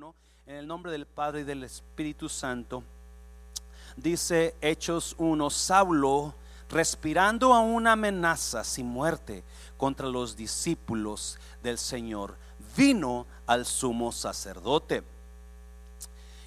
1, en el nombre del Padre y del Espíritu Santo, dice Hechos 1, Saulo, respirando a una amenaza sin muerte contra los discípulos del Señor, vino al sumo sacerdote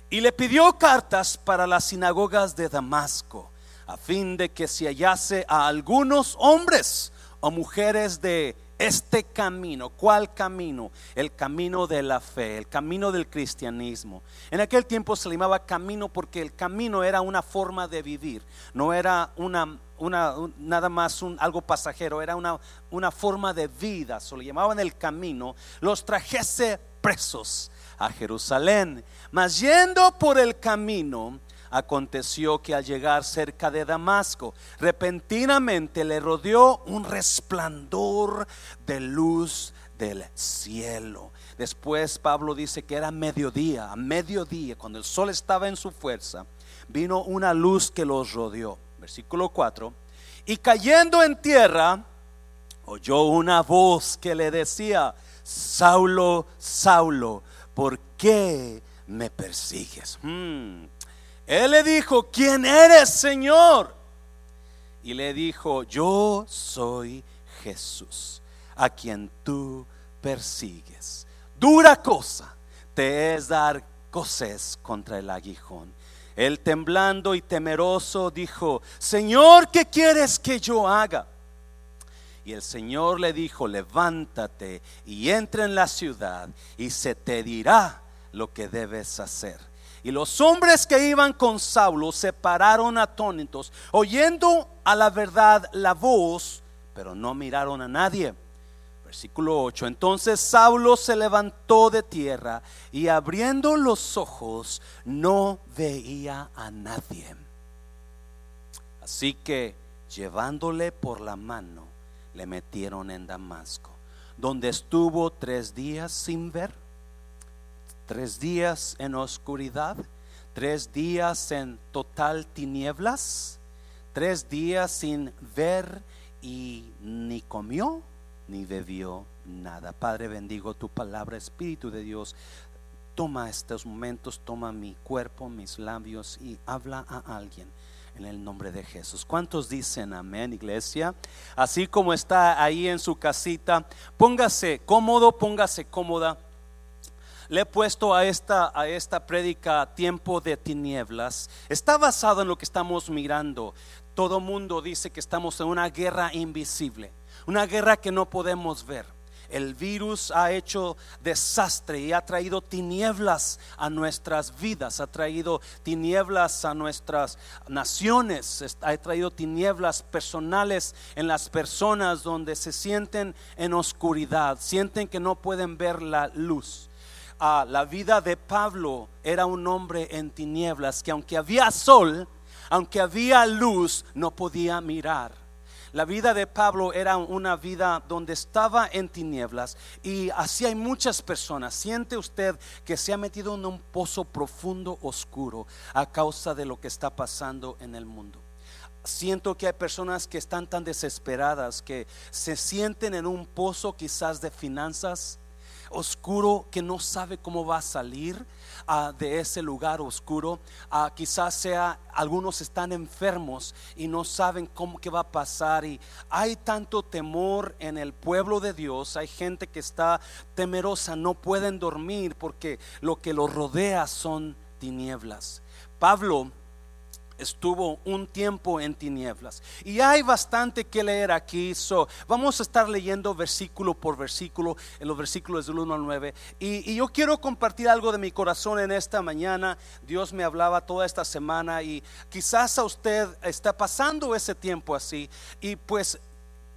y le pidió cartas para las sinagogas de Damasco, a fin de que se hallase a algunos hombres o mujeres de este camino. ¿Cuál camino? El camino de la fe, el camino del cristianismo. En aquel tiempo se llamaba camino porque el camino era una forma de vivir, no era una, una nada más un, algo pasajero, era una, una forma de vida. Se lo llamaban el camino. Los trajese presos a Jerusalén. Mas yendo por el camino, Aconteció que al llegar cerca de Damasco, repentinamente le rodeó un resplandor de luz del cielo. Después Pablo dice que era mediodía, a mediodía, cuando el sol estaba en su fuerza, vino una luz que los rodeó. Versículo 4. Y cayendo en tierra, oyó una voz que le decía, Saulo, Saulo, ¿por qué me persigues? Hmm. Él le dijo, ¿quién eres, Señor? Y le dijo, yo soy Jesús, a quien tú persigues. Dura cosa te es dar coces contra el aguijón. Él temblando y temeroso dijo, Señor, ¿qué quieres que yo haga? Y el Señor le dijo, levántate y entra en la ciudad y se te dirá lo que debes hacer. Y los hombres que iban con Saulo se pararon atónitos, oyendo a la verdad la voz, pero no miraron a nadie. Versículo 8. Entonces Saulo se levantó de tierra y abriendo los ojos no veía a nadie. Así que llevándole por la mano, le metieron en Damasco, donde estuvo tres días sin ver tres días en oscuridad, tres días en total tinieblas, tres días sin ver y ni comió ni bebió nada. Padre, bendigo tu palabra, Espíritu de Dios. Toma estos momentos, toma mi cuerpo, mis labios y habla a alguien en el nombre de Jesús. ¿Cuántos dicen amén, iglesia? Así como está ahí en su casita, póngase cómodo, póngase cómoda le he puesto a esta, a esta prédica tiempo de tinieblas, está basado en lo que estamos mirando. Todo mundo dice que estamos en una guerra invisible, una guerra que no podemos ver. El virus ha hecho desastre y ha traído tinieblas a nuestras vidas, ha traído tinieblas a nuestras naciones, ha traído tinieblas personales en las personas donde se sienten en oscuridad, sienten que no pueden ver la luz la vida de Pablo era un hombre en tinieblas que aunque había sol, aunque había luz, no podía mirar. La vida de Pablo era una vida donde estaba en tinieblas y así hay muchas personas. Siente usted que se ha metido en un pozo profundo, oscuro, a causa de lo que está pasando en el mundo. Siento que hay personas que están tan desesperadas que se sienten en un pozo quizás de finanzas, oscuro que no sabe cómo va a salir ah, de ese lugar oscuro. Ah, quizás sea algunos están enfermos y no saben cómo que va a pasar y hay tanto temor en el pueblo de Dios. Hay gente que está temerosa, no pueden dormir porque lo que los rodea son tinieblas. Pablo estuvo un tiempo en tinieblas. Y hay bastante que leer aquí. So, vamos a estar leyendo versículo por versículo, en los versículos del 1 al 9. Y, y, yo quiero compartir algo de mi corazón en esta mañana. Dios me hablaba toda esta semana y quizás a usted está pasando ese tiempo así. Y pues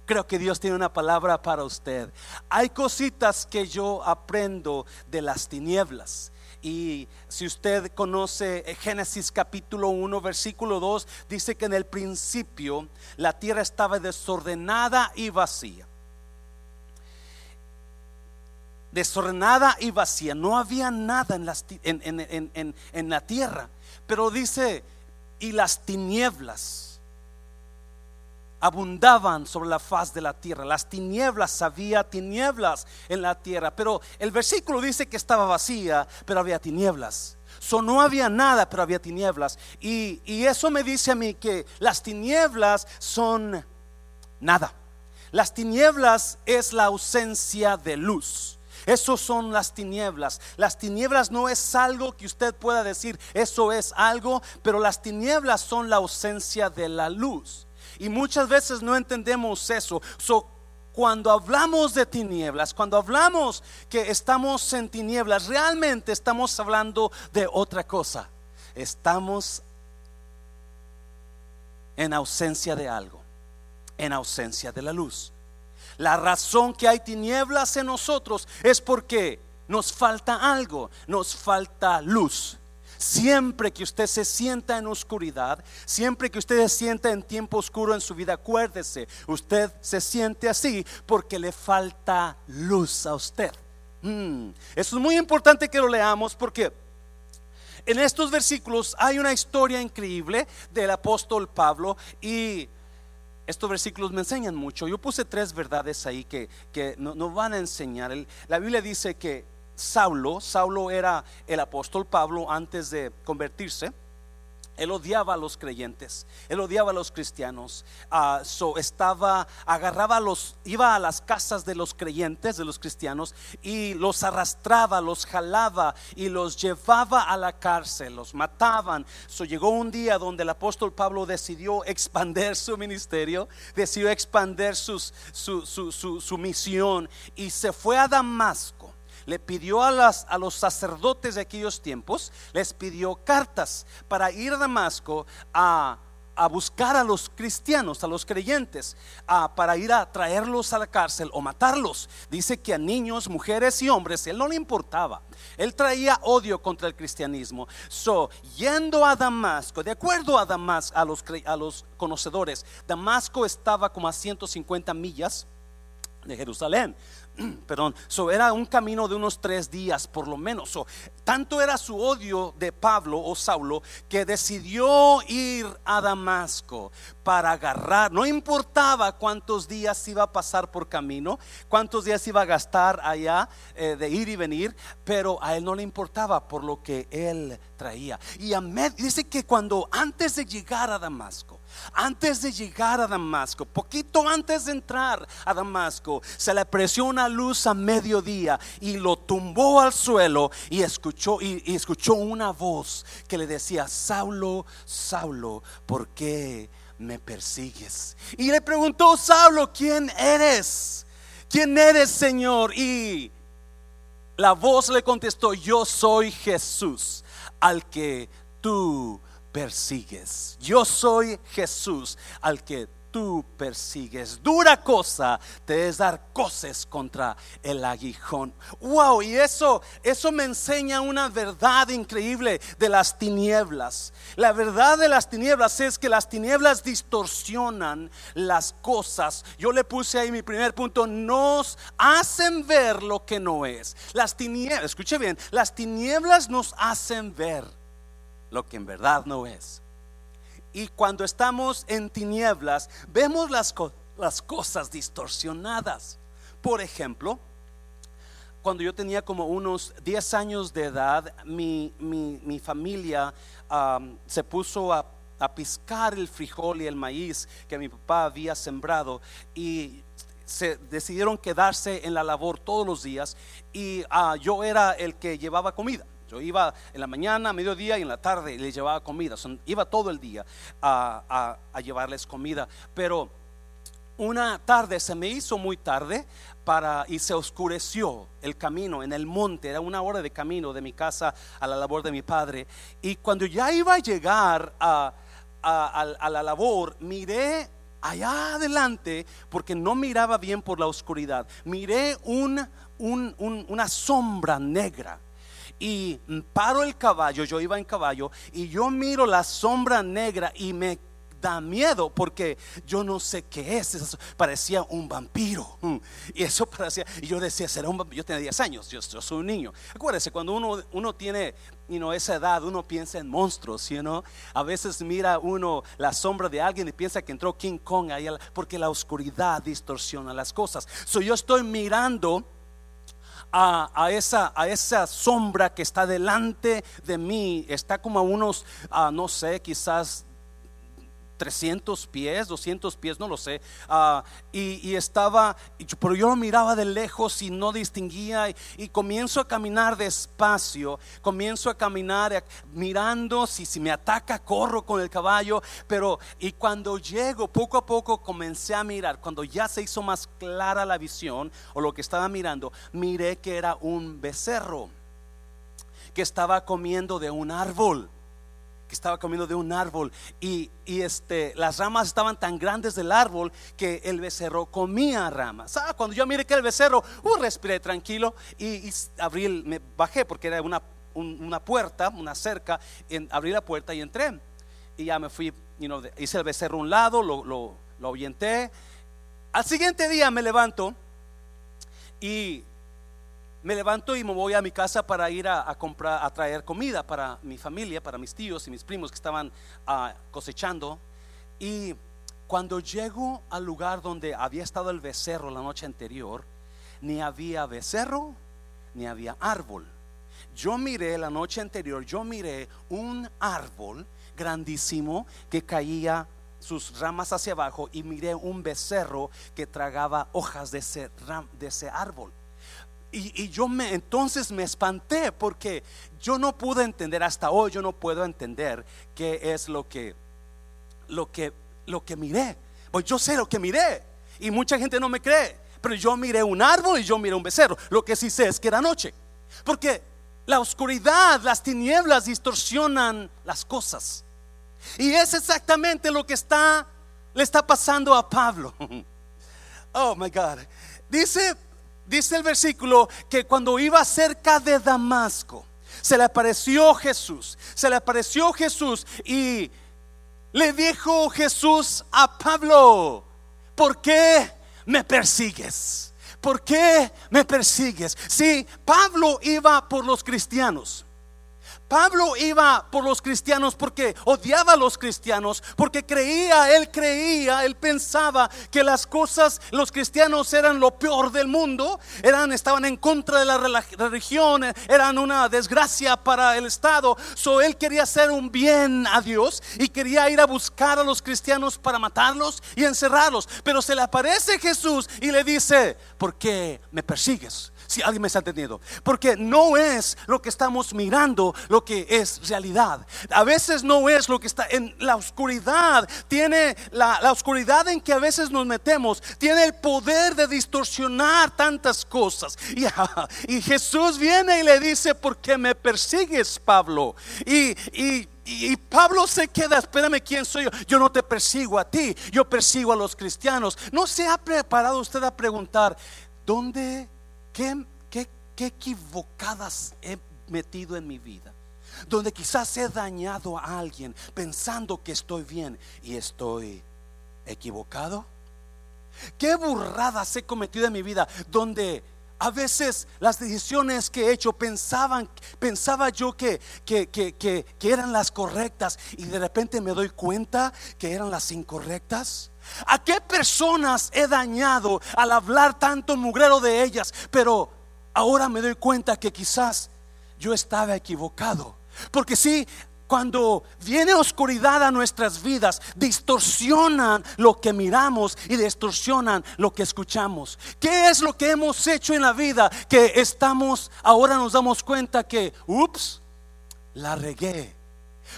creo que Dios tiene una palabra para usted. Hay cositas que yo aprendo de las tinieblas y si usted conoce Génesis capítulo 1, versículo 2, dice que en el principio la tierra estaba desordenada y vacía. Desordenada y vacía. No había nada en, en la tierra. Pero dice, y las tinieblas abundaban sobre la faz de la tierra. Las tinieblas, había tinieblas en la tierra. Pero el versículo dice que estaba vacía, pero había tinieblas. So, no había nada, pero había tinieblas. Y, y eso me dice a mí que las tinieblas son nada. Las tinieblas es la ausencia de luz. Eso son las tinieblas. Las tinieblas no es algo que usted pueda decir, eso es algo, pero las tinieblas son la ausencia de la luz. Y muchas veces no entendemos eso. cuando hablamos de tinieblas, cuando hablamos que estamos en tinieblas, realmente estamos hablando de otra cosa. Estamos en ausencia de algo, en ausencia de la luz. La razón que hay tinieblas en nosotros es porque nos falta algo, nos falta luz. Siempre que usted se sienta en oscuridad, siempre que usted se sienta en tiempo oscuro en su vida, acuérdese, usted se siente así porque le falta luz a usted. Mm, eso es muy importante que lo leamos porque en estos versículos hay una historia increíble del apóstol Pablo y estos versículos me enseñan mucho. Yo puse tres verdades ahí que, que nos van a enseñar. la Biblia dice que Saulo, Saulo era el apóstol Pablo antes de convertirse. Él odiaba a los creyentes, él odiaba a los cristianos. Uh, so estaba, agarraba los, iba a las casas de los creyentes, de los cristianos, y los arrastraba, los jalaba y los llevaba a la cárcel, los mataban. So llegó un día donde el apóstol Pablo decidió expandir su ministerio, decidió expandir sus, su, su, su, su misión y se fue a Damasco le pidió a, a los sacerdotes de aquellos tiempos, les pidió cartas para ir a Damasco a, buscar a los cristianos, a los creyentes, para ir a traerlos a la cárcel o matarlos. Dice que a niños, mujeres y hombres, él no le importaba. Él traía odio contra el cristianismo. So, yendo a Damasco, de acuerdo a Damasco, a a los conocedores, Damasco estaba como a 150 millas de Jerusalén. perdón, so era un camino de unos tres días por lo menos. So, tanto era su odio de Pablo o Saulo que decidió ir a Damasco para agarrar, no importaba cuántos días iba a pasar por camino, cuántos días iba a gastar allá eh, de ir y venir, pero a él no le importaba por lo que él traía. Y dice que cuando antes de llegar a Damasco, antes de llegar a Damasco, poquito antes de entrar a Damasco, se le apreció una luz a mediodía y lo tumbó al suelo y escuchó y, escuchó una voz que le decía, "Saulo, Saulo, ¿por qué me persigues?" Y le preguntó Saulo, "¿Quién eres? ¿Quién eres, Señor?" Y la voz le contestó, "Yo soy Jesús, al que tú persigues. Yo soy Jesús al que tú persigues. Dura cosa te es dar cosas contra el aguijón. Wow, y eso eso me enseña una verdad increíble de las tinieblas. La verdad de las tinieblas es que las tinieblas distorsionan las cosas. Yo le puse ahí mi primer punto, nos hacen ver lo que no es. Las tinieblas, escuche bien, las tinieblas nos hacen ver lo que en verdad no es. Y cuando estamos en tinieblas, vemos las, las cosas distorsionadas. Por ejemplo, cuando yo tenía como unos 10 años de edad, mi, mi, familia se puso a, a, piscar el frijol y el maíz que mi papá había sembrado y se decidieron quedarse en la labor todos los días y ah, yo era el que llevaba comida. Yo iba en la mañana, mediodía y en la tarde y les llevaba comida. iba todo el día a, llevarles comida. Pero una tarde se me hizo muy tarde para y se oscureció el camino en el monte. Era una hora de camino de mi casa a la labor de mi padre. Y cuando ya iba a llegar a, la labor, miré allá adelante porque no miraba bien por la oscuridad. Miré una sombra negra y paro el caballo, yo iba en caballo, y yo miro la sombra negra y me da miedo porque yo no sé qué es. Parecía un vampiro. Mm. Y eso parecía, y yo decía, será un vampiro. Yo tenía 10 años, yo, soy un niño. Acuérdese, cuando uno, uno tiene esa edad, uno piensa en monstruos, you know? A veces mira uno la sombra de alguien y piensa que entró King Kong ahí, porque la oscuridad distorsiona las cosas. So yo estoy mirando a, esa, a esa sombra que está delante de mí, está como a unos, ah, no sé, quizás 300 pies, 200 pies, no lo sé. Ah, y, estaba, pero yo lo miraba de lejos y no distinguía. Y, comienzo a caminar despacio, comienzo a caminar mirando si, si me ataca, corro con el caballo. Pero, y cuando llego, poco a poco comencé a mirar. Cuando ya se hizo más clara la visión o lo que estaba mirando, miré que era un becerro que estaba comiendo de un árbol que estaba comiendo de un árbol y, este, las ramas estaban tan grandes del árbol que el becerro comía ramas. Ah, cuando yo miré que el becerro, uh, respiré tranquilo y, abrí, me bajé porque era una, una puerta, una cerca, en, abrí la puerta y entré. Y ya me fui, hice el becerro a un lado, lo, lo, lo ahuyenté. Al siguiente día me levanto y me levanto y me voy a mi casa para ir a, comprar, a traer comida para mi familia, para mis tíos y mis primos que estaban ah, cosechando. Y cuando llego al lugar donde había estado el becerro la noche anterior, ni había becerro, ni había árbol. Yo miré la noche anterior, yo miré un árbol grandísimo que caía sus ramas hacia abajo y miré un becerro que tragaba hojas de ese, de ese árbol. Y, yo me entonces me espanté porque yo no pude entender hasta hoy yo no puedo entender qué es lo que lo que lo que miré. Pues yo sé lo que miré y mucha gente no me cree, pero yo miré un árbol y yo miré un becerro. Lo que sí sé es que era noche. Porque la oscuridad, las tinieblas distorsionan las cosas. Y es exactamente lo que está le está pasando a Pablo. Oh my God. Dice dice el versículo que cuando iba cerca de Damasco, se le apareció Jesús, se le apareció Jesús y le dijo Jesús a Pablo, ¿por qué me persigues? ¿Por qué me persigues? Si Pablo iba por los cristianos, Pablo iba por los cristianos porque odiaba a los cristianos, porque creía, él creía, él pensaba que las cosas, los cristianos eran lo peor del mundo, eran, estaban en contra de la religión, eran una desgracia para el Estado. So él quería hacer un bien a Dios y quería ir a buscar a los cristianos para matarlos y encerrarlos. Pero se le aparece Jesús y le dice, ¿por qué me persigues? Si alguien me está entendiendo. Porque no es lo que estamos mirando lo que es realidad. A veces no es lo que está en la oscuridad. Tiene la, oscuridad en que a veces nos metemos. Tiene el poder de distorsionar tantas cosas. Y, y Jesús viene y le dice, ¿por qué me persigues, Pablo? Y, y y, Pablo se queda, espérame, ¿quién soy yo? Yo no te persigo a ti, yo persigo a los cristianos. ¿No se ha preparado usted a preguntar, ¿dónde ¿Qué, equivocadas he metido en mi vida? Donde quizás he dañado a alguien pensando que estoy bien y estoy equivocado. ¿Qué burradas he cometido en mi vida donde a veces las decisiones que he hecho pensaban, pensaba yo que, que, que, que, eran las correctas y de repente me doy cuenta que eran las incorrectas? ¿A qué personas he dañado al hablar tanto mugrero de ellas? Pero ahora me doy cuenta que quizás yo estaba equivocado. Porque si cuando viene oscuridad a nuestras vidas, distorsionan lo que miramos y distorsionan lo que escuchamos. ¿Qué es lo que hemos hecho en la vida que estamos, ahora nos damos cuenta que, ups, la regué?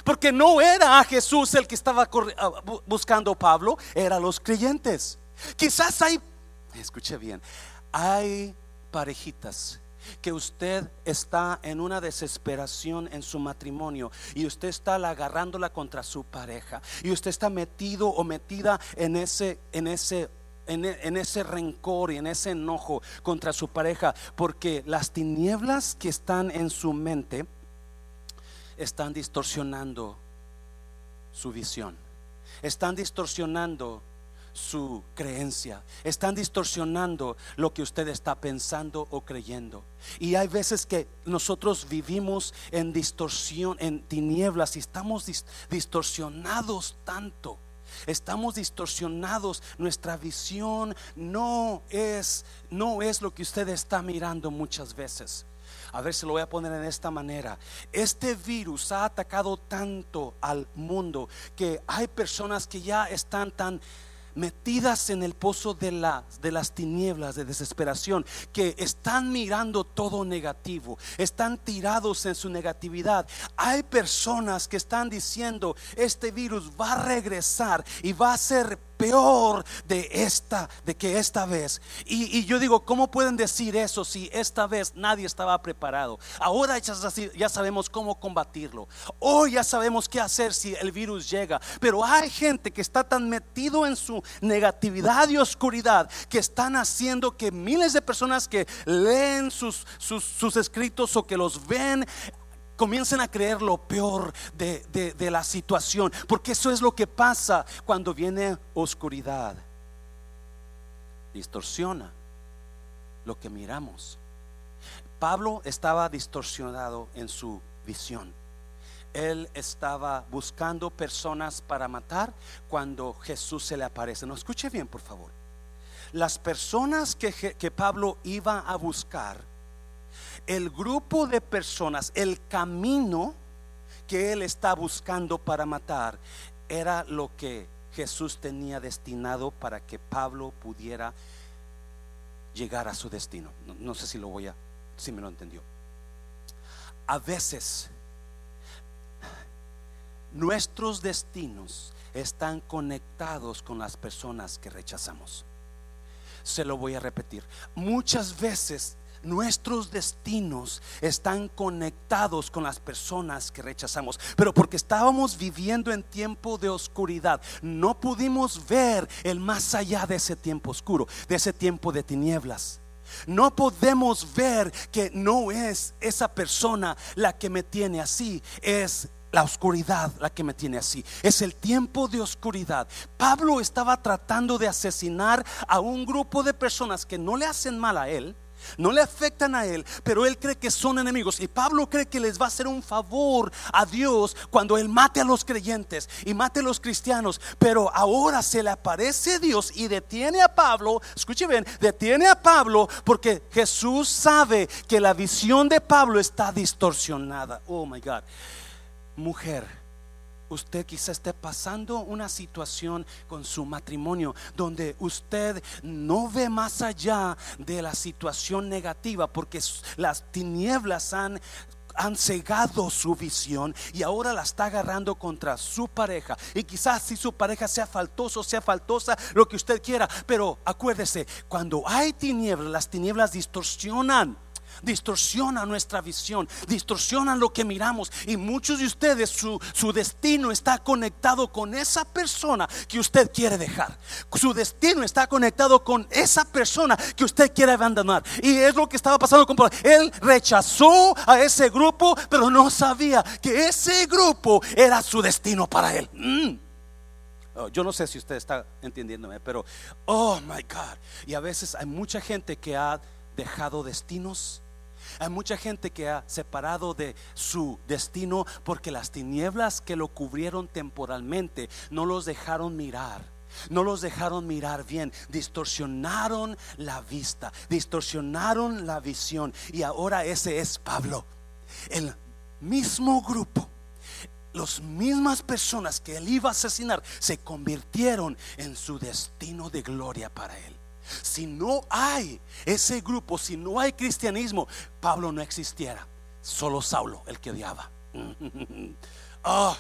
Porque no era a Jesús el que estaba ah, buscando Pablo, eran los creyentes. Quizás hay, escuche bien, hay parejitas que usted está en una desesperación en su matrimonio y usted está agarrándola contra su pareja y usted está metido o metida en ese en ese en, en, ese rencor y en ese enojo contra su pareja porque las tinieblas que están en su mente están distorsionando su visión. están distorsionando su creencia, están distorsionando lo que usted está pensando o creyendo. Y hay veces que nosotros vivimos en distorsión, en tinieblas y estamos distorsionados tanto. Estamos distorsionados, nuestra visión no es no es lo que usted está mirando muchas veces. A ver si lo voy a poner en esta manera. Este virus ha atacado tanto al mundo que hay personas que ya están tan metidas en el pozo de, de las tinieblas, de desesperación, que están mirando todo negativo, están tirados en su negatividad. Hay personas que están diciendo, este virus va a regresar y va a ser peor de esta, de que esta vez. Y, yo digo, ¿cómo pueden decir eso si esta vez nadie estaba preparado? Ahora ya, sabemos cómo combatirlo. Hoy ya sabemos qué hacer si el virus llega. Pero hay gente que está tan metido en su negatividad y oscuridad que están haciendo que miles de personas que leen sus, sus, sus escritos o que los ven comiencen a creer lo peor de, la situación, porque eso es lo que pasa cuando viene oscuridad. Distorsiona lo que miramos. Pablo estaba distorsionado en su visión. Él estaba buscando personas para matar cuando Jesús se le aparece. No escuche bien, por favor. Las personas que, que Pablo iba a buscar el grupo de personas, el camino que él está buscando para matar, era lo que Jesús tenía destinado para que Pablo pudiera llegar a su destino. No, sé si lo voy a, si me lo entendió. A veces nuestros destinos están conectados con las personas que rechazamos. Se lo voy a repetir. Muchas veces Nuestros destinos están conectados con las personas que rechazamos, pero porque estábamos viviendo en tiempo de oscuridad, no pudimos ver el más allá de ese tiempo oscuro, de ese tiempo de tinieblas. No podemos ver que no es esa persona la que me tiene así, es la oscuridad la que me tiene así. Es el tiempo de oscuridad. Pablo estaba tratando de asesinar a un grupo de personas que no le hacen mal a él no le afectan a él, pero él cree que son enemigos. Y Pablo cree que les va a hacer un favor a Dios cuando él mate a los creyentes y mate a los cristianos. Pero ahora se le aparece Dios y detiene a Pablo. Escuche bien, detiene a Pablo porque Jesús sabe que la visión de Pablo está distorsionada. Oh my God. Mujer usted quizá esté pasando una situación con su matrimonio donde usted no ve más allá de la situación negativa porque las tinieblas han han cegado su visión y ahora la está agarrando contra su pareja. Y quizás si su pareja sea faltoso, sea faltosa, lo que usted quiera. Pero acuérdese, cuando hay tinieblas, las tinieblas distorsionan distorsiona nuestra visión, distorsionan lo que miramos. Y muchos de ustedes, su, su destino está conectado con esa persona que usted quiere dejar. Su destino está conectado con esa persona que usted quiere abandonar. Y es lo que estaba pasando con. Él rechazó a ese grupo, pero no sabía que ese grupo era su destino para él. Mm. Oh, yo no sé si usted está entendiéndome, pero oh my God. Y a veces hay mucha gente que ha dejado destinos hay mucha gente que ha separado de su destino porque las tinieblas que lo cubrieron temporalmente no los dejaron mirar. No los dejaron mirar bien, distorsionaron la vista, distorsionaron la visión. Y ahora ese es Pablo. El mismo grupo las mismas personas que él iba a asesinar se convirtieron en su destino de gloria para él. Si no hay ese grupo, si no hay cristianismo, Pablo no existiera. Solo Saulo, el que odiaba. Ah.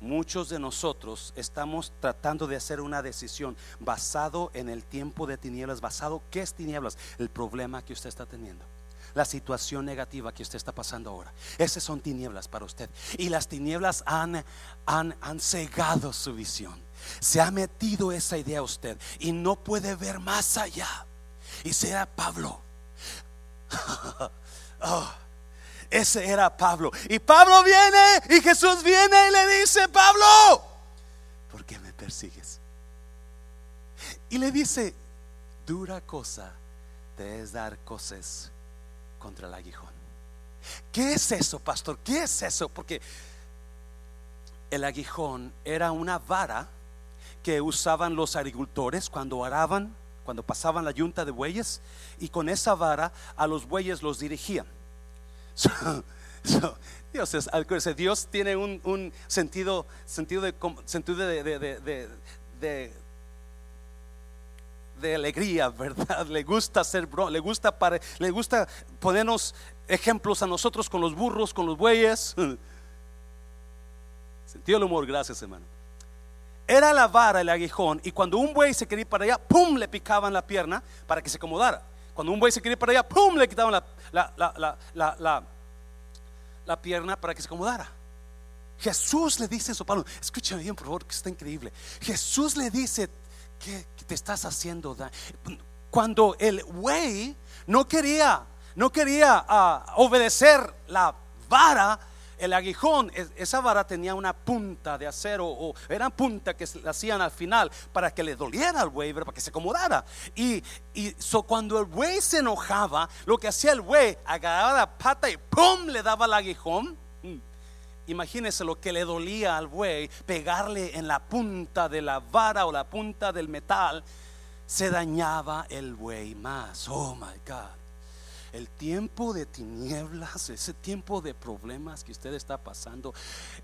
Muchos de nosotros estamos tratando de hacer una decisión basado en el tiempo de tinieblas, basado qué es tinieblas, el problema que usted está teniendo la situación negativa que usted está pasando ahora. Esas son tinieblas para usted. Y las tinieblas han, han, han cegado su visión. Se ha metido esa idea a usted y no puede ver más allá. Y sea Pablo. Oh, Ese era Pablo. Y Pablo viene y Jesús viene y le dice, Pablo, ¿por qué me persigues? Y le dice, dura cosa te es dar cosas contra el aguijón. ¿Qué es eso, pastor? ¿Qué es eso? Porque el aguijón era una vara que usaban los agricultores cuando araban, cuando pasaban la yunta de bueyes, y con esa vara a los bueyes los dirigían. Dios, es, Dios tiene un, sentido, sentido de, sentido de, de, alegría, ¿verdad? Le gusta hacer le gusta para, le gusta ponernos ejemplos a nosotros con los burros, con los bueyes. Sentido el humor, gracias hermano. Era la vara el aguijón y cuando un buey se quería ir para allá, ¡pum! le picaban la pierna para que se acomodara. Cuando un buey se quería ir para allá, ¡pum! le quitaban la, la, pierna para que se acomodara. Jesús le dice eso, Pablo, escúchame bien por favor, que está increíble. Jesús le dice que, te estás haciendo daño. Cuando el buey no quería, no quería ah, obedecer la vara, el aguijón, esa vara tenía una punta de acero o era punta que se hacían al final para que le doliera al buey, para que se acomodara. Y, y cuando el buey se enojaba, lo que hacía el buey, agarraba la pata y ¡pum! le daba el aguijón. Mm. Imagínese lo que le dolía al buey, pegarle en la punta de la vara o la punta del metal, se dañaba el buey más. Oh my God el tiempo de tinieblas, ese tiempo de problemas que usted está pasando,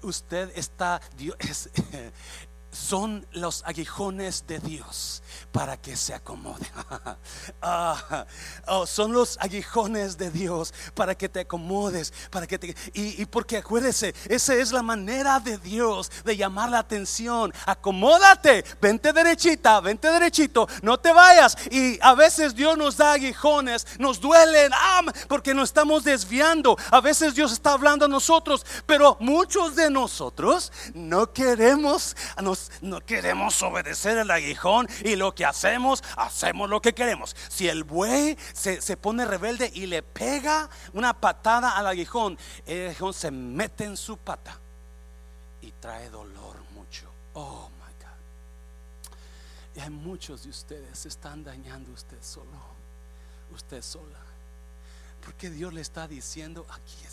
usted está, Dios, son los aguijones de Dios para que se acomode. Ah, oh, son los aguijones de Dios para que te acomodes, para que te y, y, porque acuérdese, esa es la manera de Dios de llamar la atención. Acomódate, vente derechita, vente derechito, no te vayas. Y a veces Dios nos da aguijones, nos duelen, porque nos estamos desviando. A veces Dios está hablando a nosotros, pero muchos de nosotros no queremos nos no queremos obedecer el aguijón y lo que hacemos, hacemos lo que queremos. Si el buey se, se pone rebelde y le pega una patada al aguijón, el aguijón se mete en su pata y trae dolor mucho. Oh my God. Y hay muchos de ustedes se están dañando usted solo, usted sola. Porque Dios le está diciendo, aquí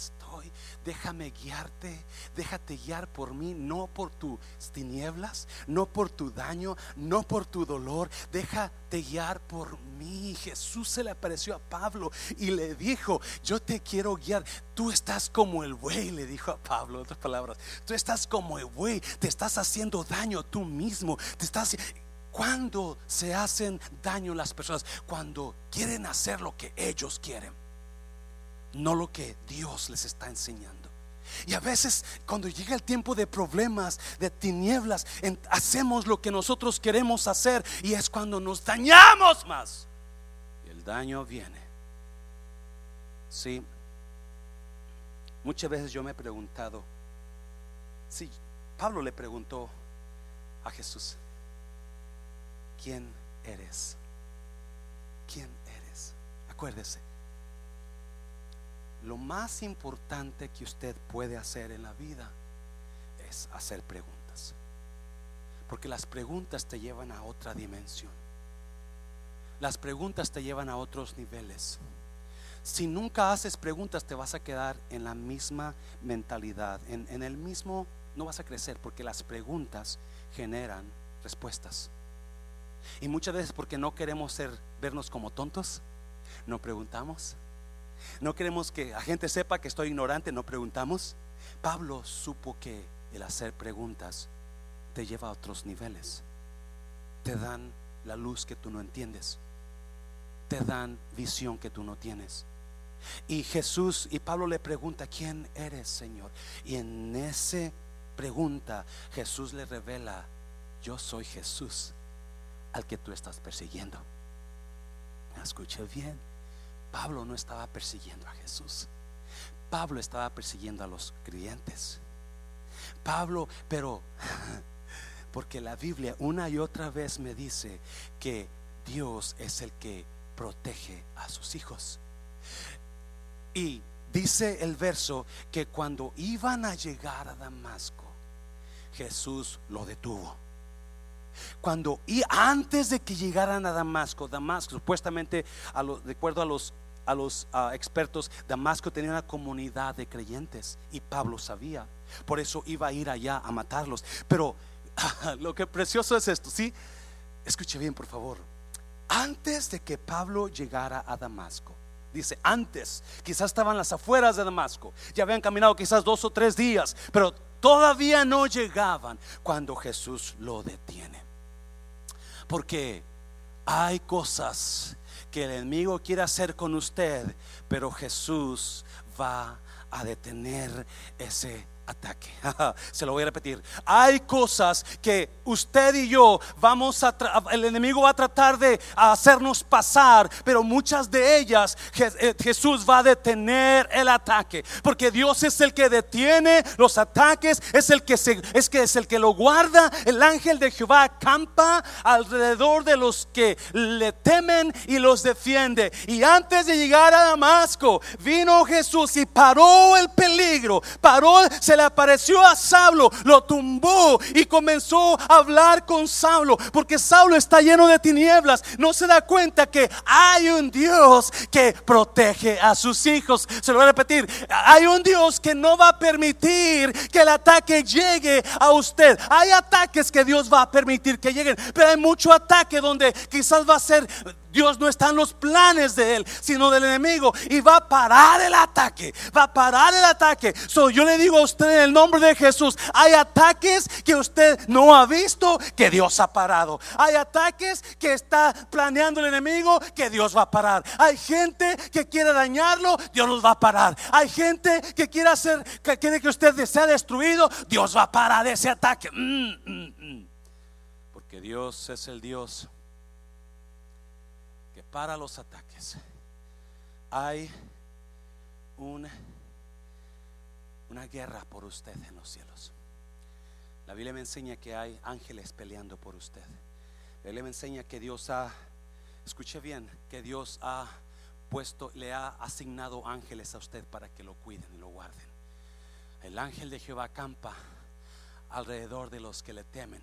déjame guiarte, déjate guiar por mí, no por tus tinieblas, no por tu daño, no por tu dolor, déjate guiar por mí. Jesús se le apareció a Pablo y le dijo, yo te quiero guiar, tú estás como el buey, le dijo a Pablo, otras palabras, tú estás como el buey, te estás haciendo daño tú mismo, te estás... Cuando se hacen daño las personas, cuando quieren hacer lo que ellos quieren no lo que Dios les está enseñando. Y a veces cuando llega el tiempo de problemas, de tinieblas, hacemos lo que nosotros queremos hacer y es cuando nos dañamos más. Y el daño viene. Sí. Muchas veces yo me he preguntado, si Pablo le preguntó a Jesús, ¿quién eres? ¿Quién eres? Acuérdese, lo más importante que usted puede hacer en la vida es hacer preguntas. Porque las preguntas te llevan a otra dimensión. Las preguntas te llevan a otros niveles. Si nunca haces preguntas te vas a quedar en la misma mentalidad, en, el mismo, no vas a crecer porque las preguntas generan respuestas. Y muchas veces porque no queremos ser, vernos como tontos, no preguntamos no queremos que la gente sepa que estoy ignorante, no preguntamos. Pablo supo que el hacer preguntas te lleva a otros niveles. Te dan la luz que tú no entiendes. Te dan visión que tú no tienes. Y Jesús y Pablo le pregunta, ¿quién eres, Señor? Y en esa pregunta Jesús le revela, yo soy Jesús al que tú estás persiguiendo. Escucha bien. Pablo no estaba persiguiendo a Jesús. Pablo estaba persiguiendo a los creyentes. Pablo, pero porque la Biblia una y otra vez me dice que Dios es el que protege a sus hijos. Y dice el verso que cuando iban a llegar a Damasco, Jesús lo detuvo. Cuando y antes de que llegaran a Damasco, Damasco supuestamente a de acuerdo a los a los expertos, Damasco tenía una comunidad de creyentes y Pablo sabía. Por eso iba a ir allá a matarlos. Pero lo que precioso es esto, ¿sí? Escuche bien, por favor. Antes de que Pablo llegara a Damasco, dice antes, quizás estaban las afueras de Damasco, ya habían caminado quizás dos o tres días, pero todavía no llegaban cuando Jesús lo detiene. Porque hay cosas que el enemigo quiere hacer con usted, pero Jesús va a detener ese ataque. Se lo voy a repetir. Hay cosas que usted y yo vamos a, el enemigo va a tratar de hacernos pasar, pero muchas de ellas eh, Jesús va a detener el ataque, porque Dios es el que detiene los ataques, es el que se, es que es el que lo guarda. El ángel de Jehová acampa alrededor de los que le temen y los defiende. Y antes de llegar a Damasco, vino Jesús y paró el peligro, paró, se le apareció a Saulo, lo tumbó y comenzó a hablar con Saulo, porque Saulo está lleno de tinieblas, no se da cuenta que hay un Dios que protege a sus hijos. Se lo voy a repetir, hay un Dios que no va a permitir que el ataque llegue a usted. Hay ataques que Dios va a permitir que lleguen, pero hay mucho ataque donde quizás va a ser Dios no está en los planes de él, sino del enemigo. Y va a parar el ataque. Va a parar el ataque. So, yo le digo a usted en el nombre de Jesús, hay ataques que usted no ha visto que Dios ha parado. Hay ataques que está planeando el enemigo que Dios va a parar. Hay gente que quiere dañarlo, Dios los va a parar. Hay gente que quiere hacer, que quiere que usted sea destruido, Dios va a parar ese ataque. Mm, mm, mm. Porque Dios es el Dios para los ataques. Hay una, una guerra por usted en los cielos. La Biblia me enseña que hay ángeles peleando por usted. La Biblia me enseña que Dios ha, escuche bien, que Dios ha puesto, le ha asignado ángeles a usted para que lo cuiden y lo guarden. El ángel de Jehová campa alrededor de los que le temen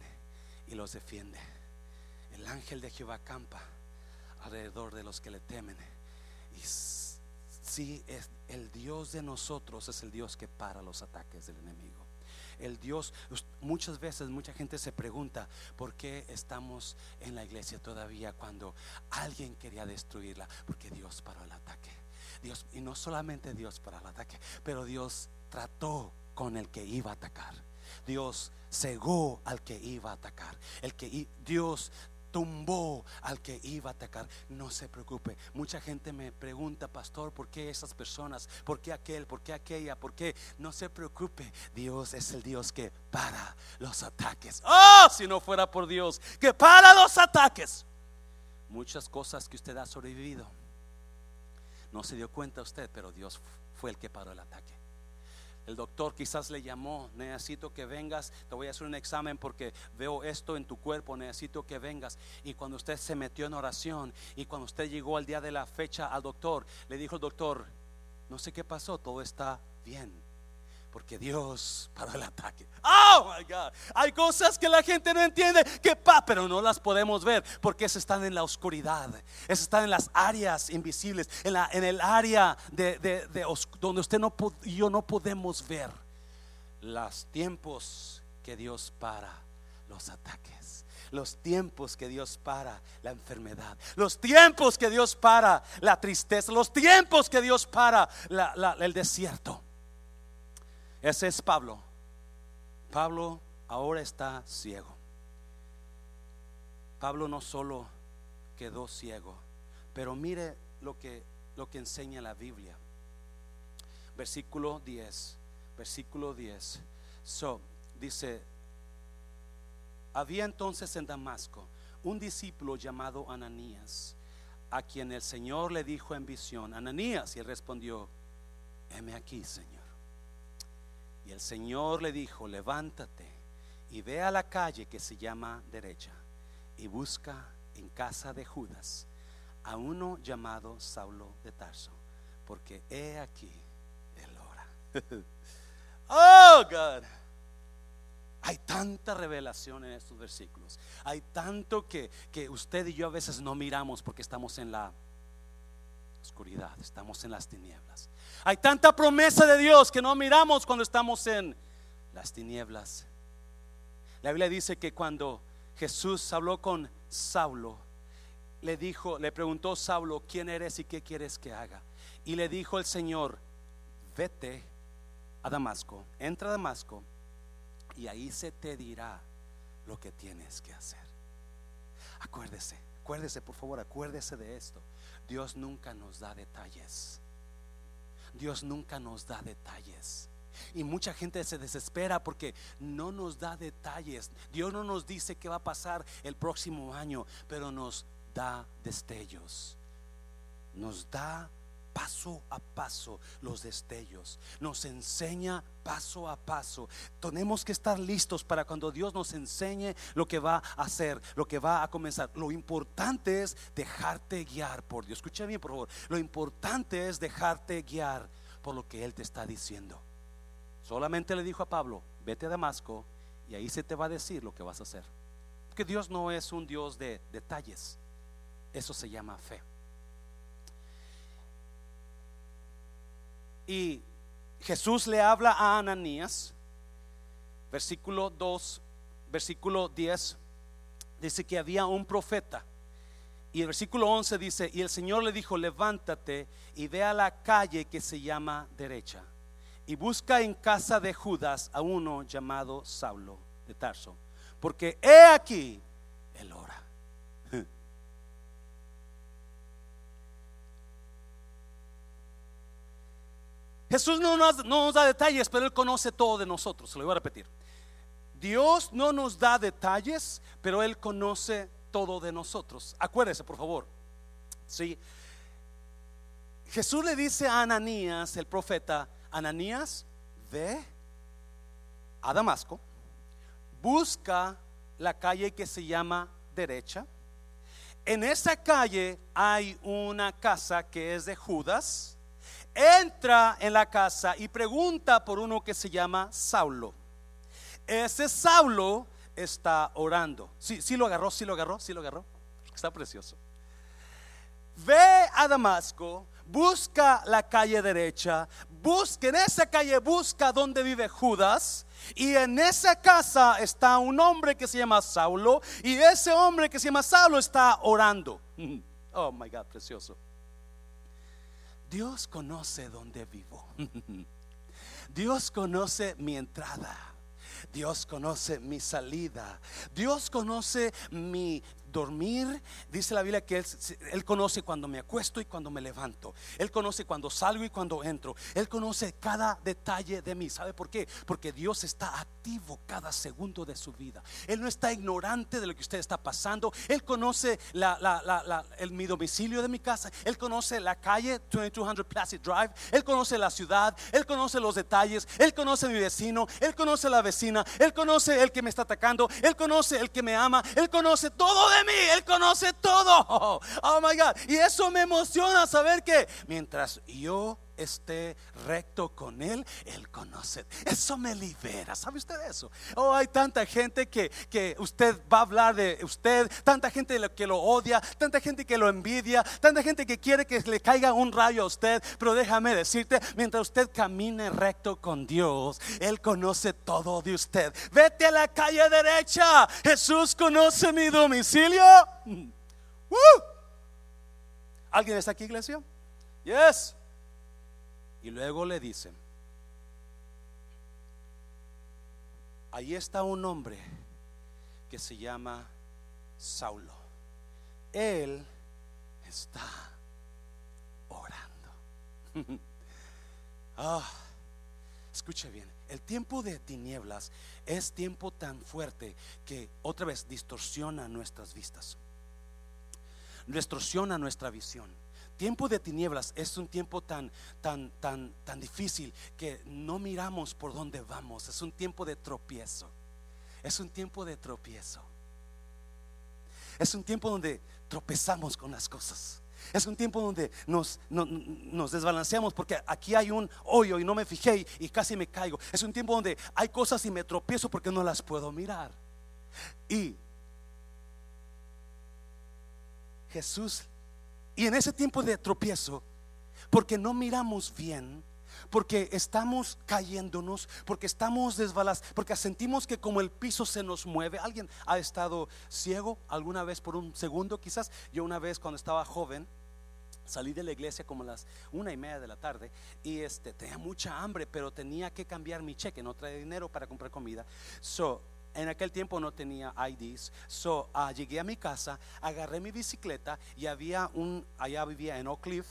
y los defiende. El ángel de Jehová campa alrededor de los que le temen. Y si es el Dios de nosotros es el Dios que para los ataques del enemigo. El Dios, muchas veces mucha gente se pregunta por qué estamos en la iglesia todavía cuando alguien quería destruirla, porque Dios paró el ataque. Dios, y no solamente Dios paró el ataque, pero Dios trató con el que iba a atacar. Dios cegó al que iba a atacar. El que Dios tumbó al que iba a atacar. No se preocupe. Mucha gente me pregunta, pastor, ¿por qué esas personas? ¿Por qué aquel? ¿Por qué aquella? ¿Por qué? No se preocupe. Dios es el Dios que para los ataques. Oh, si no fuera por Dios, que para los ataques. Muchas cosas que usted ha sobrevivido. No se dio cuenta usted, pero Dios fue el que paró el ataque. El doctor quizás le llamó, necesito que vengas, te voy a hacer un examen porque veo esto en tu cuerpo, necesito que vengas. Y cuando usted se metió en oración y cuando usted llegó al día de la fecha al doctor, le dijo el doctor, no sé qué pasó, todo está bien porque Dios paró el ataque. Oh my God. Hay cosas que la gente no entiende que pa, pero no las podemos ver porque esas están en la oscuridad. Esas están en las áreas invisibles, en, la, en el área de, donde usted no y yo no podemos ver los tiempos que Dios para los ataques. Los tiempos que Dios para la enfermedad, los tiempos que Dios para la tristeza, los tiempos que Dios para el desierto. Ese es Pablo. Pablo ahora está ciego. Pablo no solo quedó ciego, pero mire lo que, lo que enseña la Biblia. Versículo 10, versículo 10. So, dice, había entonces en Damasco un discípulo llamado Ananías, a quien el Señor le dijo en visión, Ananías, y él respondió, heme aquí, Señor. Y el Señor le dijo, levántate y ve a la calle que se llama derecha y busca en casa de Judas a uno llamado Saulo de Tarso, porque he aquí oh, God. Hay tanta revelación en estos versículos. Hay tanto que, que usted y yo a veces no miramos porque estamos en la oscuridad, estamos en las tinieblas. Hay tanta promesa de Dios que no miramos cuando estamos en las tinieblas. La Biblia dice que cuando Jesús habló con Saulo, le dijo, le preguntó Saulo, ¿quién eres y qué quieres que haga? Y le dijo el Señor, vete a Damasco, entra a Damasco y ahí se te dirá lo que tienes que hacer. Acuérdese, acuérdese por favor, acuérdese de esto. Dios nunca nos da detalles. Dios nunca nos da detalles. Y mucha gente se desespera porque no nos da detalles. Dios no nos dice qué va a pasar el próximo año, pero nos da destellos. Nos da paso a paso los destellos. Nos enseña paso a paso. Tenemos que estar listos para cuando Dios nos enseñe lo que va a hacer, lo que va a comenzar. Lo importante es dejarte guiar por Dios. Escucha bien, por favor. Lo importante es dejarte guiar por lo que Él te está diciendo. Solamente le dijo a Pablo, vete a Damasco y ahí se te va a decir lo que vas a hacer. Porque Dios no es un Dios de detalles. Eso se llama fe. Y Jesús le habla a Ananías, versículo 2, versículo 10, dice que había un profeta. Y el versículo 11 dice, y el Señor le dijo, levántate y ve a la calle que se llama derecha, y busca en casa de Judas a uno llamado Saulo de Tarso, porque he aquí el ora. Jesús no nos, da detalles, pero Él conoce todo de nosotros. Se lo voy a repetir. Dios no nos da detalles, pero Él conoce todo de nosotros. Acuérdese, por favor. Sí. Jesús le dice a Ananías, el profeta, Ananías, ve a Damasco, busca la calle que se llama derecha. En esa calle hay una casa que es de Judas entra en la casa y pregunta por uno que se llama Saulo. Ese Saulo está orando. Sí, sí lo agarró, sí lo agarró, sí lo agarró. Está precioso. Ve a Damasco, busca la calle derecha, busca en esa calle, busca donde vive Judas. Y en esa casa está un hombre que se llama Saulo. Y ese hombre que se llama Saulo está orando. Oh my God, precioso. Dios conoce dónde vivo. Dios conoce mi entrada. Dios conoce mi salida. Dios conoce mi dormir, dice la Biblia que él, conoce cuando me acuesto y cuando me levanto. Él conoce cuando salgo y cuando entro. Él conoce cada detalle de mí. ¿Sabe por qué? Porque Dios está activo cada segundo de su vida. Él no está ignorante de lo que usted está pasando. Él conoce el, mi domicilio de mi casa. Él conoce la calle 2200 Placid Drive. Él conoce la ciudad. Él conoce los detalles. Él conoce mi vecino. Él conoce la vecina. Él conoce el que me está atacando. Él conoce el que me ama. Él conoce todo de Él conoce todo. Oh my God. Y eso me emociona saber que mientras yo esté recto con Él, Él conoce. Eso me libera. ¿Sabe usted eso? Oh, hay tanta gente que, que usted va a hablar de usted, tanta gente que lo odia, tanta gente que lo envidia, tanta gente que quiere que le caiga un rayo a usted. Pero déjame decirte, mientras usted camine recto con Dios, Él conoce todo de usted. Vete a la calle derecha. Jesús conoce mi domicilio. ¿Alguien está aquí, iglesia? Yes. Y luego le dice, ahí está un hombre que se llama Saulo. Él está orando. Ah, escuche bien, el tiempo de tinieblas es tiempo tan fuerte que otra vez distorsiona nuestras vistas, distorsiona nuestra visión tiempo de tinieblas es un tiempo tan, tan, tan, tan difícil que no miramos por dónde vamos. Es un tiempo de tropiezo. Es un tiempo de tropiezo. Es un tiempo donde tropezamos con las cosas. Es un tiempo donde nos, nos desbalanceamos porque aquí hay un hoyo y no me fijé y casi me caigo. Es un tiempo donde hay cosas y me tropiezo porque no las puedo mirar. Y Jesús, y en ese tiempo de tropiezo, porque no miramos bien, porque estamos cayéndonos, porque estamos desbalas, porque sentimos que como el piso se nos mueve. ¿Alguien ha estado ciego alguna vez por un segundo? Quizás yo una vez cuando estaba joven, salí de la iglesia como a las una y media de la tarde y este tenía mucha hambre, pero tenía que cambiar mi cheque, no traía dinero para comprar comida. So, en aquel tiempo no tenía IDs. So, uh, llegué a mi casa, agarré mi bicicleta y había un, allá vivía en Oak Cliff,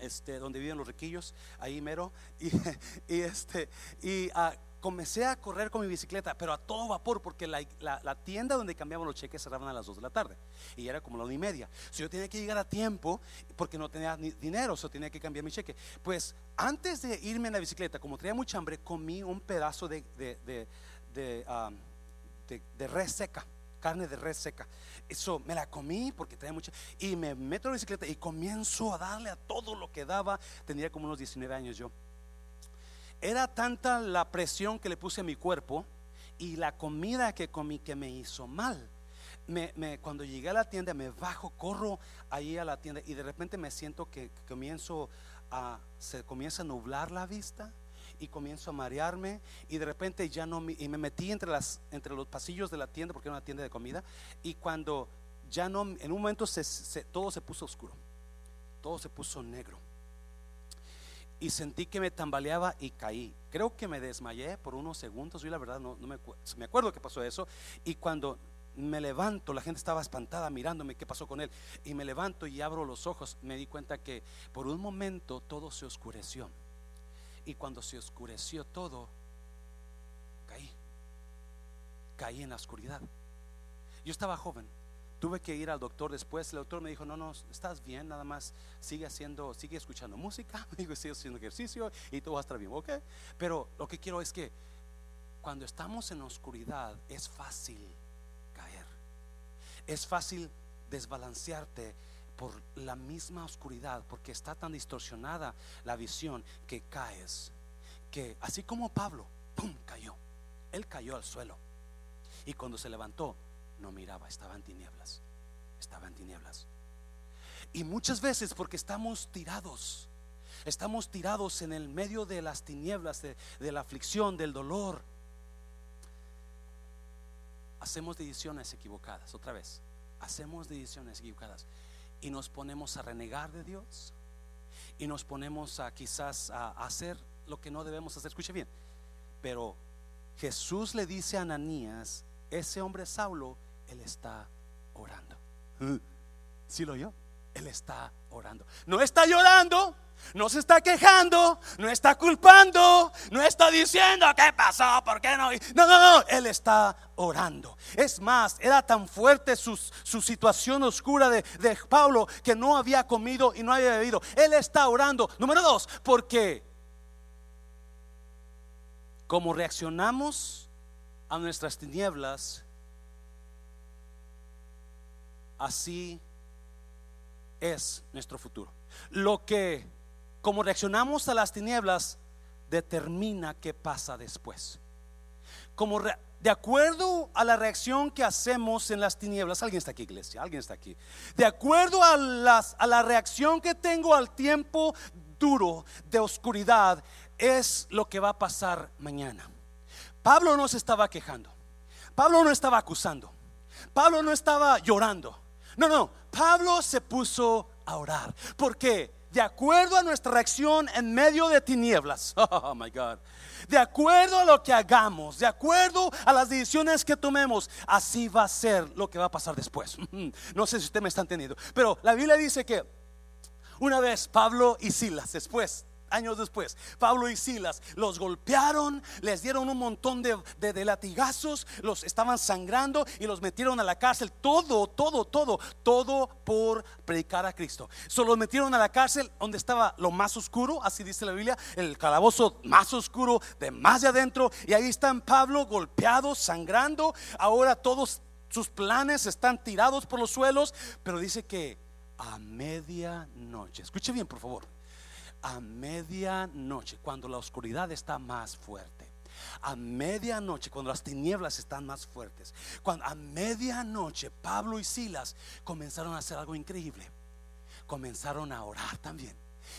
este, donde viven los riquillos, ahí mero, y, y este, y uh, comencé a correr con mi bicicleta, pero a todo vapor, porque la, la, tienda donde cambiaban los cheques cerraban a las 2 de la tarde y era como la una y media. Si yo tenía que llegar a tiempo porque no tenía ni dinero, o tenía que cambiar mi cheque. Pues antes de irme en la bicicleta, como traía mucha hambre, comí un pedazo de, de, de, de, um, de res seca, carne de res seca. Eso me la comí porque traía mucha. Y me meto en la bicicleta y comienzo a darle a todo lo que daba. Tendría como unos 19 años yo. Era tanta la presión que le puse a mi cuerpo y la comida que comí que me hizo mal. Me, cuando llegué a la tienda me bajo, corro ahí a la tienda y de repente me siento que, comienzo a, se comienza a nublar la vista y comienzo a marearme y de repente ya no y me metí entre las entre los pasillos de la tienda porque era una tienda de comida y cuando ya no en un momento todo se puso oscuro todo se puso negro y sentí que me tambaleaba y caí. Creo que me desmayé por unos segundos. Yo la verdad no, me, me acuerdo que pasó eso. Y cuando me levanto, la gente estaba espantada mirándome qué pasó con él. Y me levanto y abro los ojos. Me di cuenta que por un momento todo se oscureció. Y cuando se oscureció todo, caí. Caí en la oscuridad. Yo estaba joven. Tuve que ir al doctor después. El doctor me dijo: No, no, estás bien, nada más sigue haciendo, sigue escuchando música, digo, sigue haciendo ejercicio y todo va a estar bien, ¿ok? Pero lo que quiero es que cuando estamos en oscuridad es fácil caer, es fácil desbalancearte por la misma oscuridad, porque está tan distorsionada la visión que caes, que así como Pablo, ¡pum!, cayó, él cayó al suelo y cuando se levantó, no miraba, estaba en tinieblas. Estaba en tinieblas. Y muchas veces porque estamos tirados, estamos tirados en el medio de las tinieblas, de, la aflicción, del dolor. Hacemos decisiones equivocadas, otra vez, hacemos decisiones equivocadas y nos ponemos a renegar de Dios y nos ponemos a quizás a hacer lo que no debemos hacer. Escuche bien, pero Jesús le dice a Ananías, ese hombre Saulo él está orando. ¿Sí lo oyó? Él está orando. No está llorando, no se está quejando, no está culpando, no está diciendo qué pasó, por qué no. No, no, no, él está orando. Es más, era tan fuerte su, situación oscura de, de Pablo que no había comido y no había bebido. Él está orando. Número dos, porque como reaccionamos a nuestras tinieblas, así es nuestro futuro. Lo que, como reaccionamos a las tinieblas, determina qué pasa después. Como de acuerdo a la reacción que hacemos en las tinieblas, alguien está aquí, iglesia, alguien está aquí. De acuerdo a, las, a la reacción que tengo al tiempo duro de oscuridad, es lo que va a pasar mañana. Pablo no se estaba quejando. Pablo no estaba acusando. Pablo no estaba llorando. No, no, Pablo se puso a orar. Porque de acuerdo a nuestra reacción en medio de tinieblas, oh my God, de acuerdo a lo que hagamos, de acuerdo a las decisiones que tomemos, así va a ser lo que va a pasar después. No sé si usted me está entendiendo, pero la Biblia dice que una vez Pablo y Silas, después años después, Pablo y Silas los golpearon, les dieron un montón de, latigazos, los estaban sangrando y los metieron a la cárcel. Todo, todo, todo, todo por predicar a Cristo. Solo los metieron a la cárcel donde estaba lo más oscuro, así dice la Biblia, el calabozo más oscuro de más de adentro. Y ahí están Pablo golpeados, sangrando. Ahora todos sus planes están tirados por los suelos, pero dice que a medianoche. Escuche bien, por favor. A medianoche, cuando la oscuridad está más fuerte. A medianoche, cuando las tinieblas están más fuertes. Cuando a medianoche Pablo y Silas comenzaron a hacer algo increíble. Comenzaron a orar también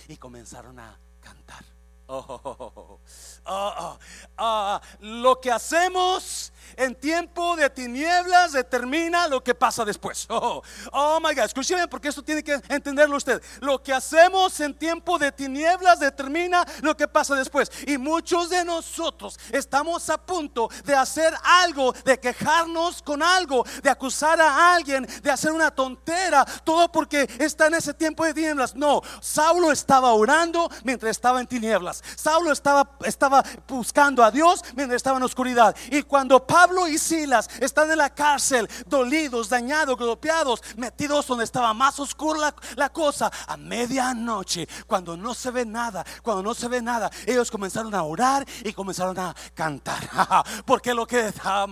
y comenzaron a cantar. Oh, oh, oh, lo que hacemos en tiempo de tinieblas determina lo que pasa después. Oh, oh my God, escúcheme porque esto tiene que entenderlo usted. Lo que hacemos en tiempo de tinieblas determina lo que pasa después. Y muchos de nosotros estamos a punto de hacer algo, de quejarnos con algo, de acusar a alguien, de hacer una tontera, todo porque está en ese tiempo de tinieblas. No, Saulo estaba orando mientras estaba en tinieblas. Saulo estaba, estaba buscando a Dios mientras estaba en oscuridad. Y cuando Pablo y Silas están en la cárcel, dolidos, dañados, golpeados, metidos donde estaba más oscura la, cosa, a medianoche, cuando no se ve nada, cuando no se ve nada, ellos comenzaron a orar y comenzaron a cantar. Porque lo que, oh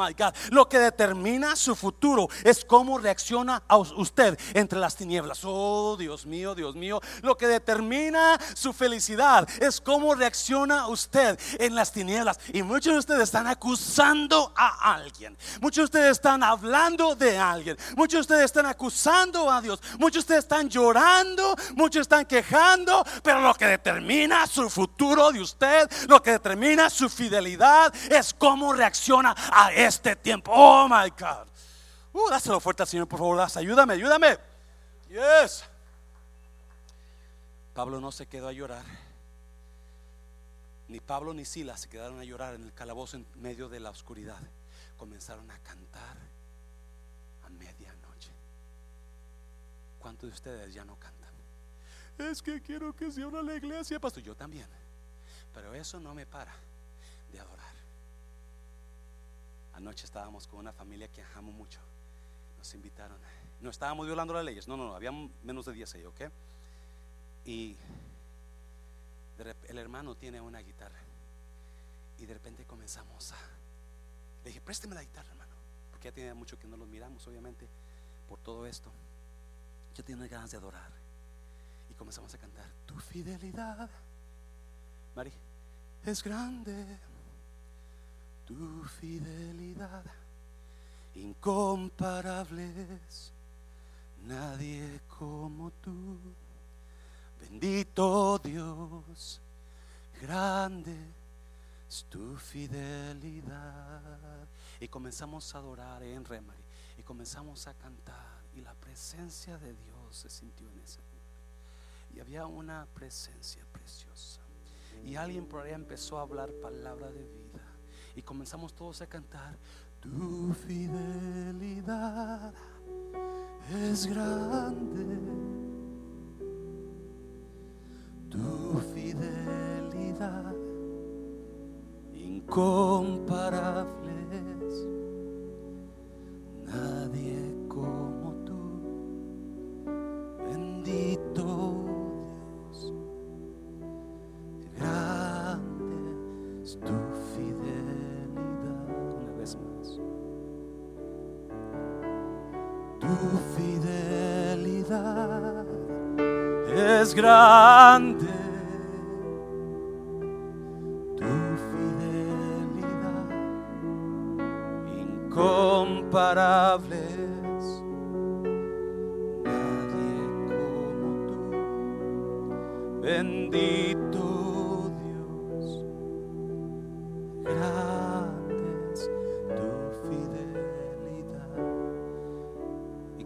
lo que determina su futuro es cómo reacciona a usted entre las tinieblas. Oh Dios mío, Dios mío, lo que determina su felicidad es cómo reacciona usted en las tinieblas. Y muchos de ustedes están acusando a alguien. Muchos de ustedes están hablando de alguien. Muchos de ustedes están acusando a Dios. Muchos de ustedes están llorando. Muchos están quejando. Pero lo que determina su futuro de usted, lo que determina su fidelidad, es cómo reacciona a este tiempo. Oh my God. Uh, dáselo fuerte al Señor, por favor. Ayúdame, ayúdame. Yes. Pablo no se quedó a llorar. Ni Pablo ni Silas se quedaron a llorar en el calabozo en medio de la oscuridad. Comenzaron a cantar a medianoche. ¿Cuántos de ustedes ya no cantan? Es que quiero que se abra la iglesia, pastor. Yo también. Pero eso no me para de adorar. Anoche estábamos con una familia que amo mucho. Nos invitaron. No estábamos violando las leyes. No, no, no. Había menos de 10 ahí, ¿ok? Y el hermano tiene una guitarra. Y de repente comenzamos a... Le dije, présteme la guitarra, hermano. Porque ya tiene mucho que no los miramos, obviamente, por todo esto. Yo tengo ganas de adorar. Y comenzamos a cantar, tu fidelidad, Mari, es grande. Tu fidelidad, incomparables, nadie como tú. Bendito Dios, grande es tu fidelidad. Y comenzamos a adorar en Remari y comenzamos a cantar y la presencia de Dios se sintió en ese lugar. Y había una presencia preciosa. Y alguien por ahí empezó a hablar palabra de vida. Y comenzamos todos a cantar, tu fidelidad es grande tu fidelidad. Incomparables, nadie es grande. Tu fidelidad incomparable. Nadie como tú.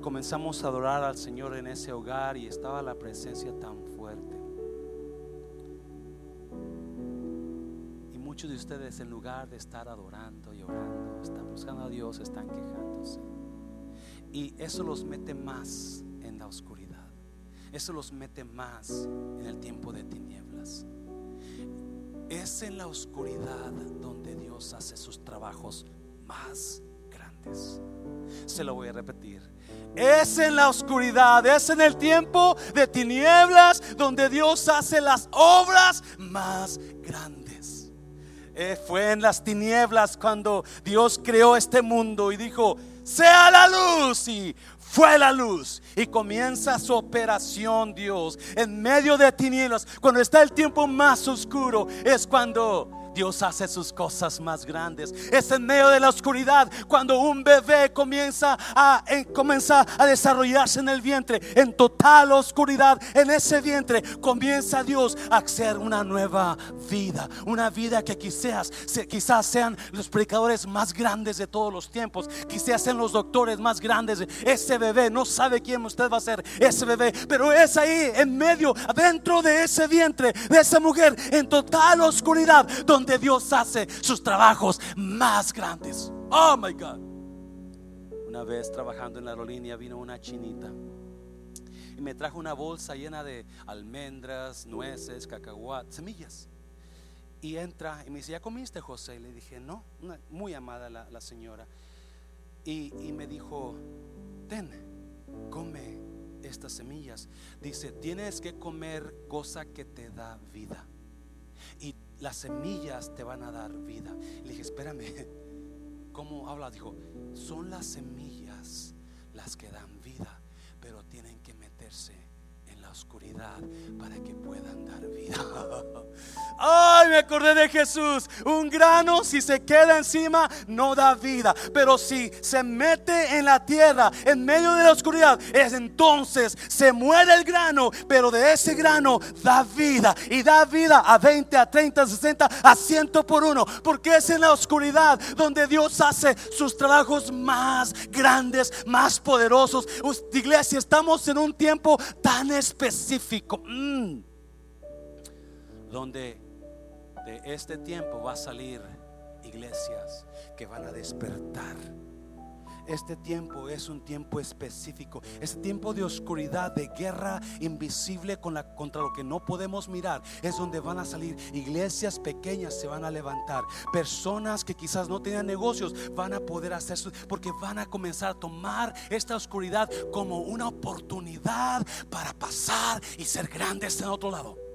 Comenzamos a adorar al Señor en ese hogar y estaba la presencia tan fuerte. Y muchos de ustedes en lugar de estar adorando y orando, están buscando a Dios, están quejándose. Y eso los mete más en la oscuridad. Eso los mete más en el tiempo de tinieblas. Es en la oscuridad donde Dios hace sus trabajos más grandes. Se lo voy a repetir. Es en la oscuridad, es en el tiempo de tinieblas donde Dios hace las obras más grandes. Eh, fue en las tinieblas cuando Dios creó este mundo y dijo, sea la luz y fue la luz. Y comienza su operación, Dios, en medio de tinieblas. Cuando está el tiempo más oscuro, es cuando Dios hace sus cosas más grandes. Es en medio de la oscuridad cuando un bebé comienza a, a desarrollarse en el vientre, en total oscuridad, en ese vientre comienza Dios a hacer una nueva vida, una vida que quizás, quizás sean los predicadores más grandes de todos los tiempos, quizás sean los doctores más grandes. Ese bebé no sabe quién usted va a ser, ese bebé, pero es ahí en medio, dentro de ese vientre, de esa mujer, en total oscuridad, donde Dios hace sus trabajos más grandes. Oh my God. Una vez trabajando en la aerolínea vino una chinita y me trajo una bolsa llena de almendras, nueces, cacahuat, semillas. Y entra y me dice, ¿ya comiste José? Y le dije, no, muy amada la, señora. Y, y me dijo, ten, come estas semillas. Dice, tienes que comer cosa que te da vida. Las semillas te van a dar vida. Le dije, espérame, ¿cómo habla? Dijo, son las semillas las que dan vida, pero tienen que meterse en la oscuridad para que puedan dar vida. Acordé de Jesús. Un grano si se queda encima no da vida, pero si se mete en la tierra, en medio de la oscuridad, es entonces se muere el grano, pero de ese grano da vida y da vida a 20, a 30, a 60, a 100 por uno, porque es en la oscuridad donde Dios hace sus trabajos más grandes, más poderosos. Iglesia, estamos en un tiempo tan específico. Mm, donde de este tiempo va a salir iglesias que van a despertar. Este tiempo es un tiempo específico, es tiempo de oscuridad, de guerra invisible contra lo que no podemos mirar. Es donde van a salir iglesias pequeñas, se van a levantar. Personas que quizás no tenían negocios van a poder hacer porque van a comenzar a tomar esta oscuridad como una oportunidad para pasar y ser grandes en otro lado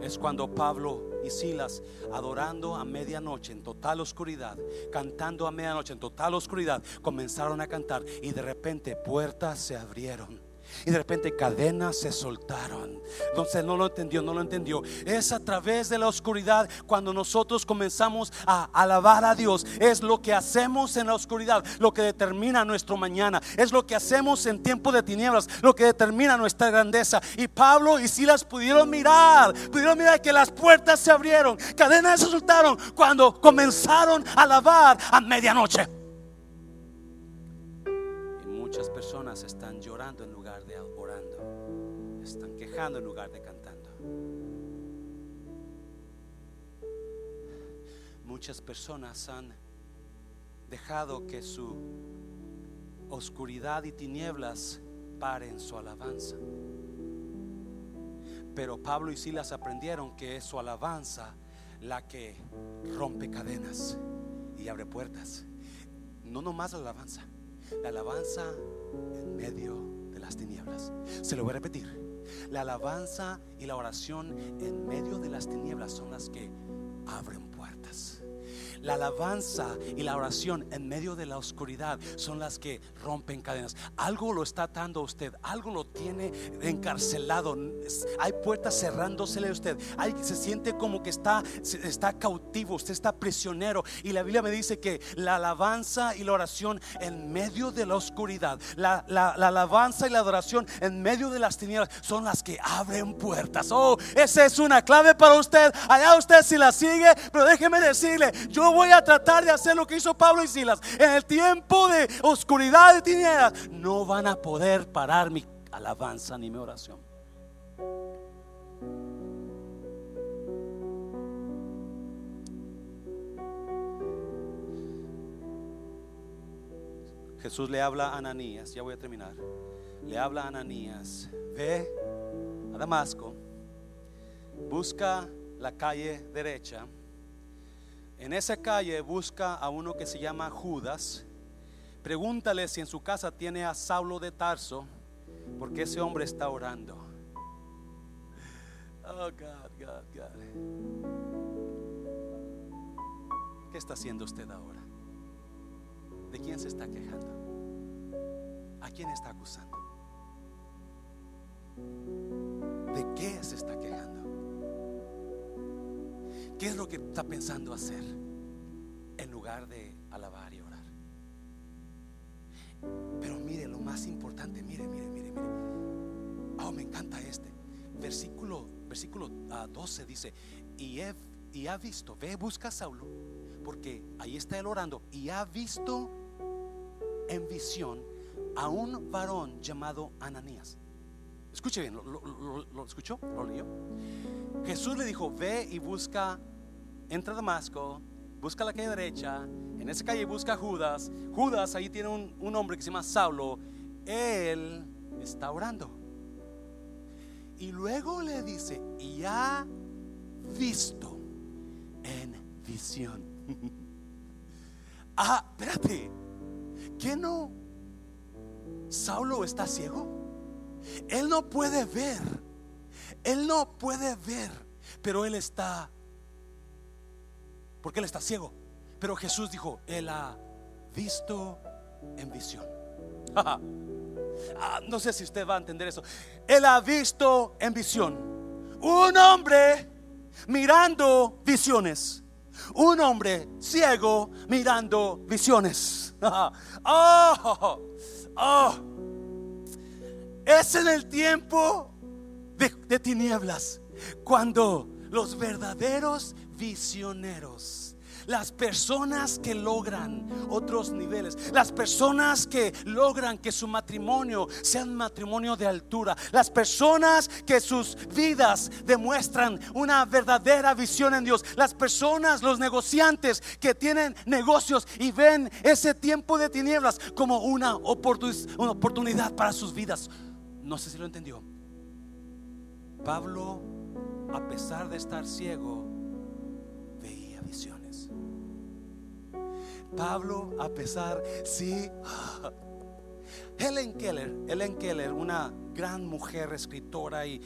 es cuando Pablo y Silas, adorando a medianoche en total oscuridad, cantando a medianoche en total oscuridad, comenzaron a cantar y de repente puertas se abrieron y de repente cadenas se soltaron. Entonces no lo entendió, no lo entendió. Es a través de la oscuridad cuando nosotros comenzamos a alabar a Dios. Es lo que hacemos en la oscuridad, lo que determina nuestro mañana. Es lo que hacemos en tiempo de tinieblas, lo que determina nuestra grandeza. Y Pablo y Silas pudieron mirar, pudieron mirar que las puertas se abrieron, cadenas se soltaron cuando comenzaron a alabar a medianoche. Y muchas personas están llorando en en lugar de cantando. Muchas personas han dejado que su oscuridad y tinieblas paren su alabanza. Pero Pablo y Silas aprendieron que es su alabanza la que rompe cadenas y abre puertas. No nomás la alabanza, la alabanza en medio de las tinieblas. Se lo voy a repetir. La alabanza y la oración en medio de las tinieblas son las que abren puertas. La alabanza y la oración en medio de la oscuridad son las que rompen cadenas. Algo lo está atando a usted, algo lo tiene encarcelado. Hay puertas cerrándosele a usted. Hay, se siente como que está, está cautivo, usted está prisionero. Y la Biblia me dice que la alabanza y la oración en medio de la oscuridad, la, la, la alabanza y la adoración en medio de las tinieblas son las que abren puertas. Oh, esa es una clave para usted. Allá usted si la sigue, pero déjeme decirle, yo voy a tratar de hacer lo que hizo Pablo y Silas. En el tiempo de oscuridad y tinieblas, no van a poder parar mi alabanza ni mi oración. Jesús le habla a Ananías, ya voy a terminar. Le habla a Ananías, ve a Damasco, busca la calle derecha en esa calle busca a uno que se llama Judas. Pregúntale si en su casa tiene a Saulo de Tarso, porque ese hombre está orando. Oh, God, God, God. ¿Qué está haciendo usted ahora? ¿De quién se está quejando? ¿A quién está acusando? ¿De qué se está quejando? ¿Qué es lo que está pensando hacer en lugar de alabar y orar? Pero mire lo más importante, mire, mire, mire, mire. Oh, me encanta este. Versículo, versículo 12 ah, dice, y, y ha visto, ve, busca a Saulo, porque ahí está él orando, y ha visto en visión a un varón llamado Ananías. Escuche bien, ¿lo, escuchó? ¿Lo leyó? Jesús le dijo, ve y busca, entra a Damasco, busca la calle derecha, en esa calle busca a Judas. Judas ahí tiene un, un hombre que se llama Saulo. Él está orando. Y luego le dice, y ha visto en visión. ah, espérate, ¿qué no? Saulo está ciego. Él no puede ver. Él no puede ver, pero él está porque él está ciego. Pero Jesús dijo, él ha visto en visión. Ah, no sé si usted va a entender eso. Él ha visto en visión. Un hombre mirando visiones. Un hombre ciego mirando visiones. oh, oh. Es en el tiempo de, tinieblas cuando los verdaderos visioneros las personas que logran otros niveles, las personas que logran que su matrimonio sea un matrimonio de altura, las personas que sus vidas demuestran una verdadera visión en Dios, las personas, los negociantes que tienen negocios y ven ese tiempo de tinieblas como una, oportunidad para sus vidas. No sé si lo entendió. Pablo, a pesar de estar ciego, veía visión. Pablo, a pesar, sí. Helen Keller, Helen Keller, una gran mujer escritora y,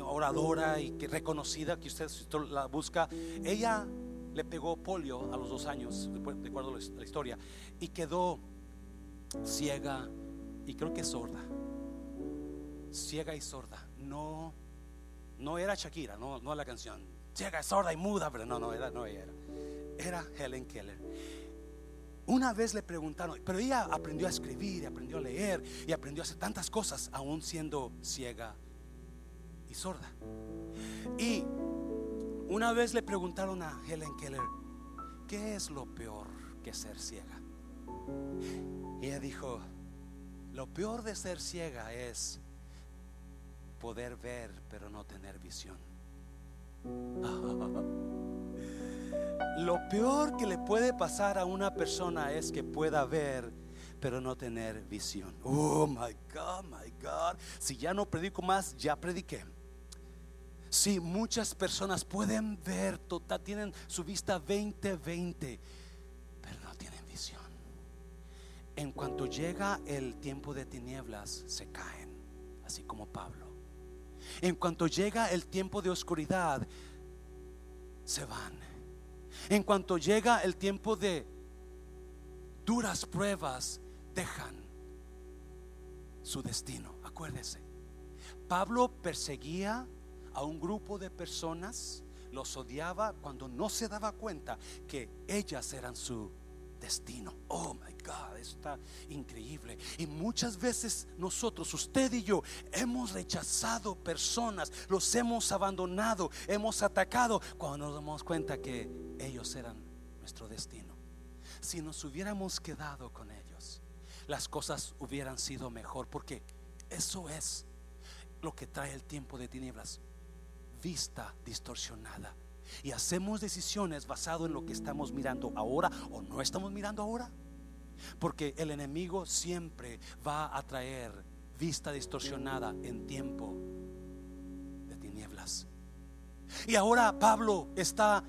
oradora y reconocida, que usted la busca, ella le pegó polio a los dos años, recuerdo la historia, y quedó ciega y creo que sorda. Ciega y sorda. No, no era Shakira, no, no la canción. Ciega, sorda y muda, pero no, no era, no era era Helen Keller. Una vez le preguntaron, pero ella aprendió a escribir, aprendió a leer y aprendió a hacer tantas cosas, aún siendo ciega y sorda. Y una vez le preguntaron a Helen Keller, ¿qué es lo peor que ser ciega? Y ella dijo, lo peor de ser ciega es poder ver pero no tener visión. Lo peor que le puede pasar a una persona es que pueda ver, pero no tener visión. Oh my God, my God. Si ya no predico más, ya prediqué. Si muchas personas pueden ver, total, tienen su vista 20-20, pero no tienen visión. En cuanto llega el tiempo de tinieblas, se caen, así como Pablo. En cuanto llega el tiempo de oscuridad, se van en cuanto llega el tiempo de duras pruebas, dejan su destino. Acuérdese, Pablo perseguía a un grupo de personas, los odiaba cuando no se daba cuenta que ellas eran su destino. Oh my God, está increíble. Y muchas veces nosotros, usted y yo, hemos rechazado personas, los hemos abandonado, hemos atacado cuando nos damos cuenta que ellos eran nuestro destino. Si nos hubiéramos quedado con ellos, las cosas hubieran sido mejor, porque eso es lo que trae el tiempo de tinieblas, vista distorsionada y hacemos decisiones basado en lo que estamos mirando ahora o no estamos mirando ahora. Porque el enemigo siempre va a traer vista distorsionada en tiempo de tinieblas. Y ahora Pablo está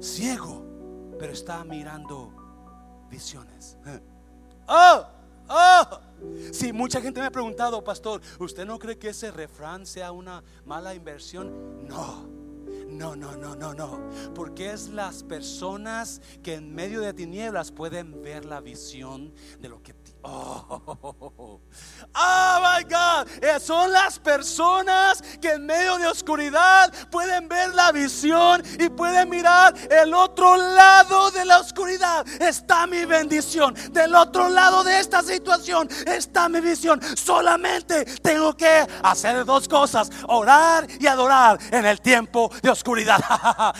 ciego, pero está mirando visiones. ¡Oh! ¡Oh! Si mucha gente me ha preguntado, pastor, ¿usted no cree que ese refrán sea una mala inversión? No. No, no, no, no, no. Porque es las personas que en medio de tinieblas pueden ver la visión de lo que Oh, oh, my God. Eh, son las personas que en medio de oscuridad pueden ver la visión y pueden mirar el otro lado de la oscuridad. Está mi bendición. Del otro lado de esta situación está mi visión. Solamente tengo que hacer dos cosas: orar y adorar en el tiempo de oscuridad.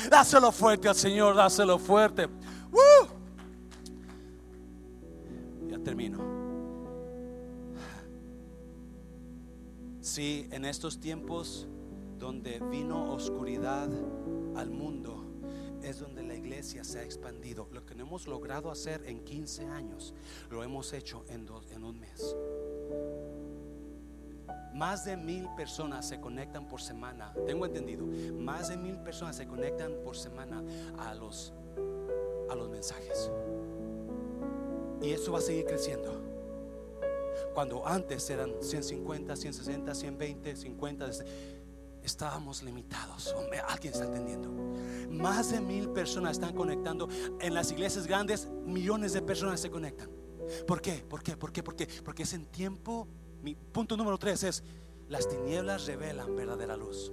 dáselo fuerte al Señor, dáselo fuerte. Ya termino. Sí, en estos tiempos donde vino oscuridad al mundo, es donde la iglesia se ha expandido. Lo que no hemos logrado hacer en 15 años, lo hemos hecho en, en un mes. Más de mil personas se conectan por semana, tengo entendido, más de mil personas se conectan por semana a los, a los mensajes. Y eso va a seguir creciendo. Cuando antes eran 150, 160, 120, 50, estábamos limitados. Alguien está entendiendo. Más de mil personas están conectando. En las iglesias grandes, millones de personas se conectan. ¿Por qué? ¿Por qué? ¿Por qué? ¿Por qué? Porque es en tiempo. Mi punto número tres es: las tinieblas revelan verdadera luz.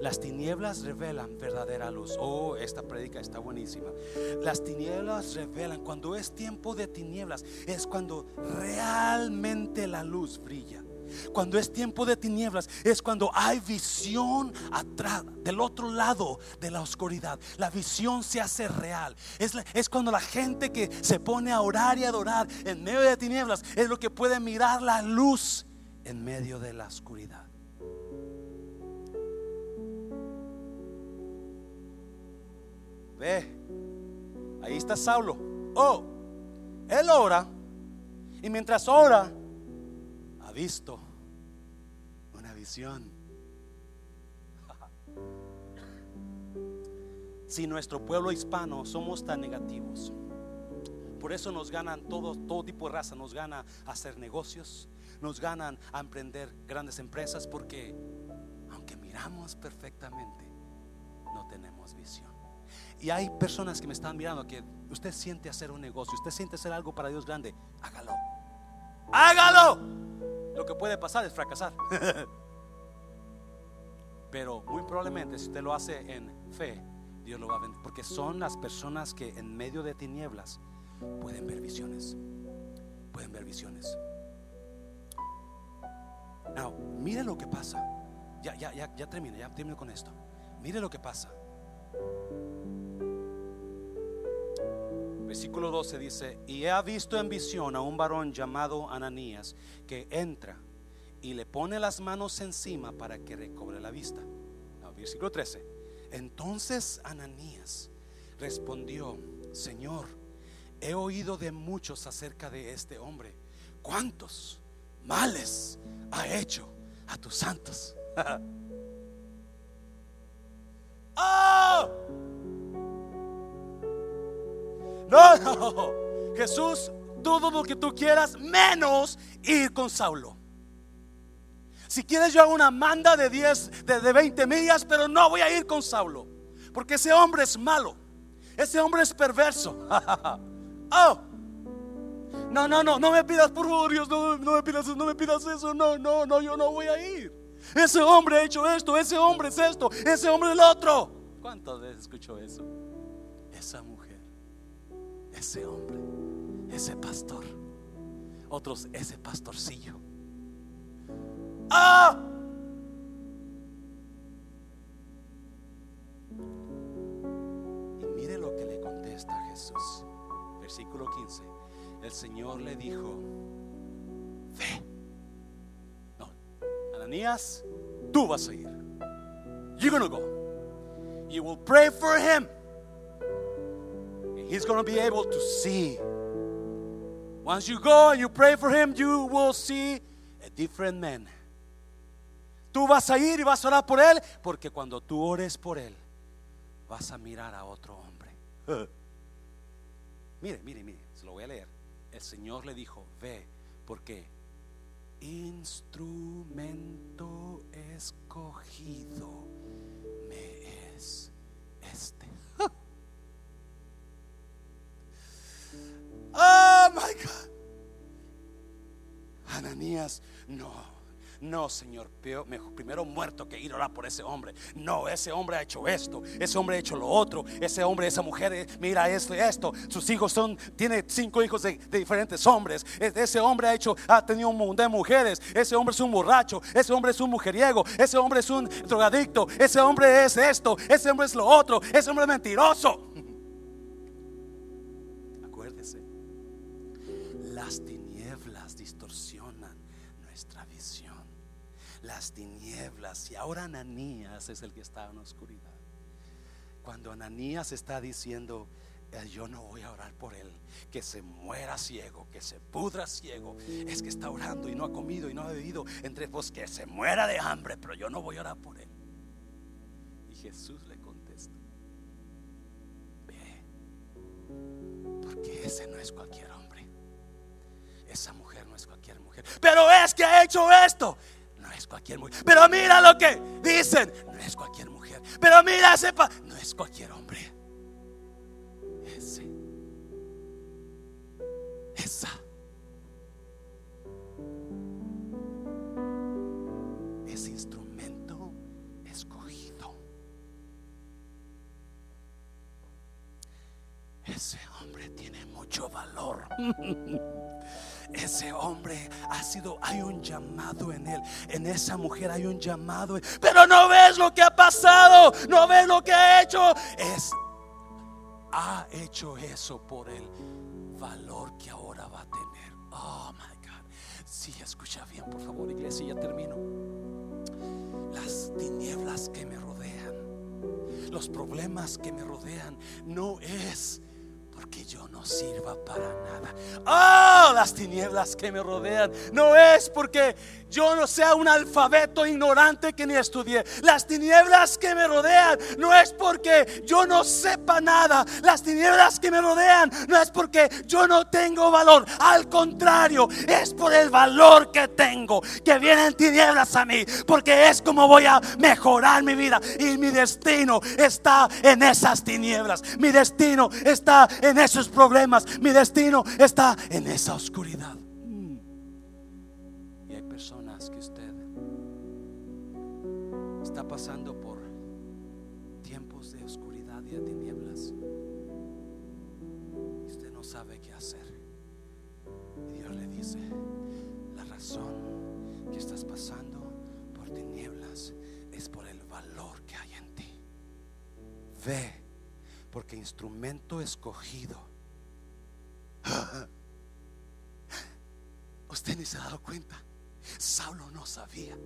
Las tinieblas revelan verdadera luz. Oh, esta prédica está buenísima. Las tinieblas revelan. Cuando es tiempo de tinieblas, es cuando realmente la luz brilla. Cuando es tiempo de tinieblas es cuando hay visión atrás, del otro lado de la oscuridad. La visión se hace real. Es, es, cuando la gente que se pone a orar y adorar en medio de tinieblas es lo que puede mirar la luz en medio de la oscuridad. Ve, ahí está Saulo. Oh, él ora. Y mientras ora, ha visto una visión. Si nuestro pueblo hispano somos tan negativos, por eso nos ganan todo, todo tipo de raza, nos gana hacer negocios, nos ganan a emprender grandes empresas, porque aunque miramos perfectamente, no tenemos visión. Y hay personas que me están mirando que usted siente hacer un negocio, usted siente hacer algo para Dios grande, hágalo. Hágalo. Lo que puede pasar es fracasar. Pero muy probablemente si usted lo hace en fe, Dios lo va a ver. Porque son las personas que en medio de tinieblas pueden ver visiones. Pueden ver visiones. Now, mire lo que pasa. Ya, ya, ya, ya termina, ya termino con esto. Mire lo que pasa. Versículo 12 dice, y he visto en visión a un varón llamado Ananías que entra y le pone las manos encima para que recobre la vista. versículo 13, entonces Ananías respondió, Señor, he oído de muchos acerca de este hombre. ¿Cuántos males ha hecho a tus santos? ¡Oh! No, no. Jesús, todo lo que tú quieras, menos ir con Saulo. Si quieres, yo hago una manda de 10, de, de 20 millas, pero no voy a ir con Saulo. Porque ese hombre es malo. Ese hombre es perverso. oh. No, no, no, no me pidas, por favor, Dios, no, me pidas, no me pidas eso. No, no, no, yo no voy a ir. Ese hombre ha hecho esto, ese hombre es esto, ese hombre es el otro. ¿Cuántas veces escucho eso? Esa mujer ese hombre, ese pastor. Otros, ese pastorcillo. ¡Ah! Y mire lo que le contesta Jesús. Versículo 15. El Señor le dijo, ve. No, Ananías, tú vas a ir. You're gonna go. You will pray for him. He's going to be able to see. Once you go and you pray for him, you will see a different man. Tú vas a ir y vas a orar por él, porque cuando tú ores por él, vas a mirar a otro hombre. Mire, mire, mire, se lo voy a leer. El Señor le dijo, ve, porque instrumento escogido me es este. Oh my God. Ananías, no no, Señor, primero muerto que ir a orar por ese hombre. No, ese hombre ha hecho esto, ese hombre ha hecho lo otro, ese hombre, esa mujer, eh, mira esto esto. Sus hijos son, tiene cinco hijos de, diferentes hombres. Ese hombre ha hecho, ha tenido un montón de mujeres. Ese hombre es un borracho, ese hombre es un mujeriego, ese hombre es un drogadicto, ese hombre es esto, ese hombre es lo otro, ese hombre es mentiroso. Acuérdese, las tinieblas y ahora Ananías es el que está en la oscuridad. Cuando Ananías está diciendo, eh, yo no voy a orar por él, que se muera ciego, que se pudra ciego, es que está orando y no ha comido y no ha bebido, entre pues que se muera de hambre, pero yo no voy a orar por él. Y Jesús le contesta, ve, porque ese no es cualquier hombre, esa mujer no es cualquier mujer, pero es que ha hecho esto, cualquier mujer. Pero mira lo que dicen, no es cualquier mujer. Pero mira, sepa, no es cualquier hombre. Ese, esa. Ese instrumento escogido. Ese hombre tiene mucho valor. ese hombre ha sido, hay un llamado en él, en esa mujer hay un llamado, pero no ves lo que ha pasado, no ves lo que ha hecho, es, ha hecho eso por el valor que ahora va a tener. Oh my God, si sí, escucha bien, por favor, iglesia, ya termino. Las tinieblas que me rodean, los problemas que me rodean, no es porque yo no sirva para nada. Oh, las tinieblas que me rodean. No es porque yo no sea un alfabeto ignorante que ni estudié. Las tinieblas que me rodean no es porque yo no sepa nada. Las tinieblas que me rodean no es porque yo no tengo valor. Al contrario, es por el valor que tengo que vienen tinieblas a mí. Porque es como voy a mejorar mi vida. Y mi destino está en esas tinieblas. Mi destino está en en esos problemas. Mi destino está en esa oscuridad. Y hay personas que usted está pasando por tiempos de oscuridad y de tinieblas. Y usted no sabe qué hacer. Y Dios le dice, la razón que estás pasando por tinieblas es por el valor que hay en ti. Ve porque instrumento escogido. Usted ni se ha dado cuenta. Saulo no sabía.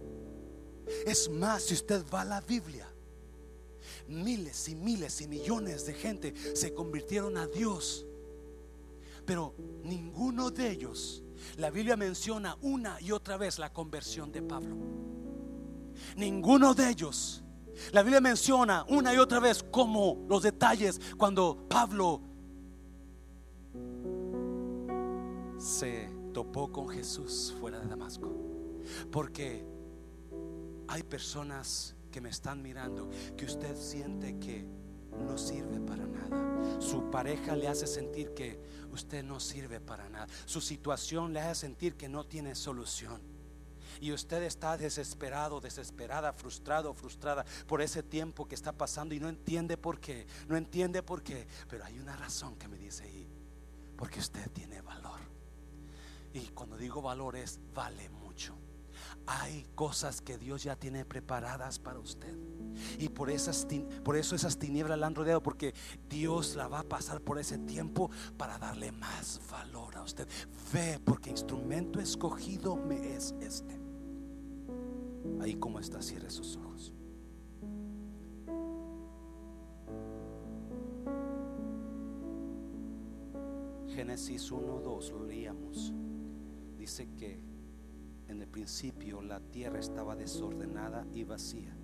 Es más, si usted va a la Biblia, miles y miles y millones de gente se convirtieron a Dios. Pero ninguno de ellos, la Biblia menciona una y otra vez la conversión de Pablo. Ninguno de ellos la Biblia menciona una y otra vez como los detalles cuando Pablo se topó con Jesús fuera de Damasco. Porque hay personas que me están mirando que usted siente que no sirve para nada. Su pareja le hace sentir que usted no sirve para nada. Su situación le hace sentir que no tiene solución y usted está desesperado, desesperada, frustrado, frustrada por ese tiempo que está pasando y no entiende por qué, no entiende por qué, pero hay una razón que me dice ahí, porque usted tiene valor. Y cuando digo valor es vale mucho. Hay cosas que Dios ya tiene preparadas para usted. Y por, esas, por eso esas tinieblas la han rodeado, porque Dios la va a pasar por ese tiempo para darle más valor a usted. Ve, porque instrumento escogido me es este. Ahí como está, cierre sus ojos. Génesis 1, 2 lo leíamos. Dice que en el principio la tierra estaba desordenada y vacía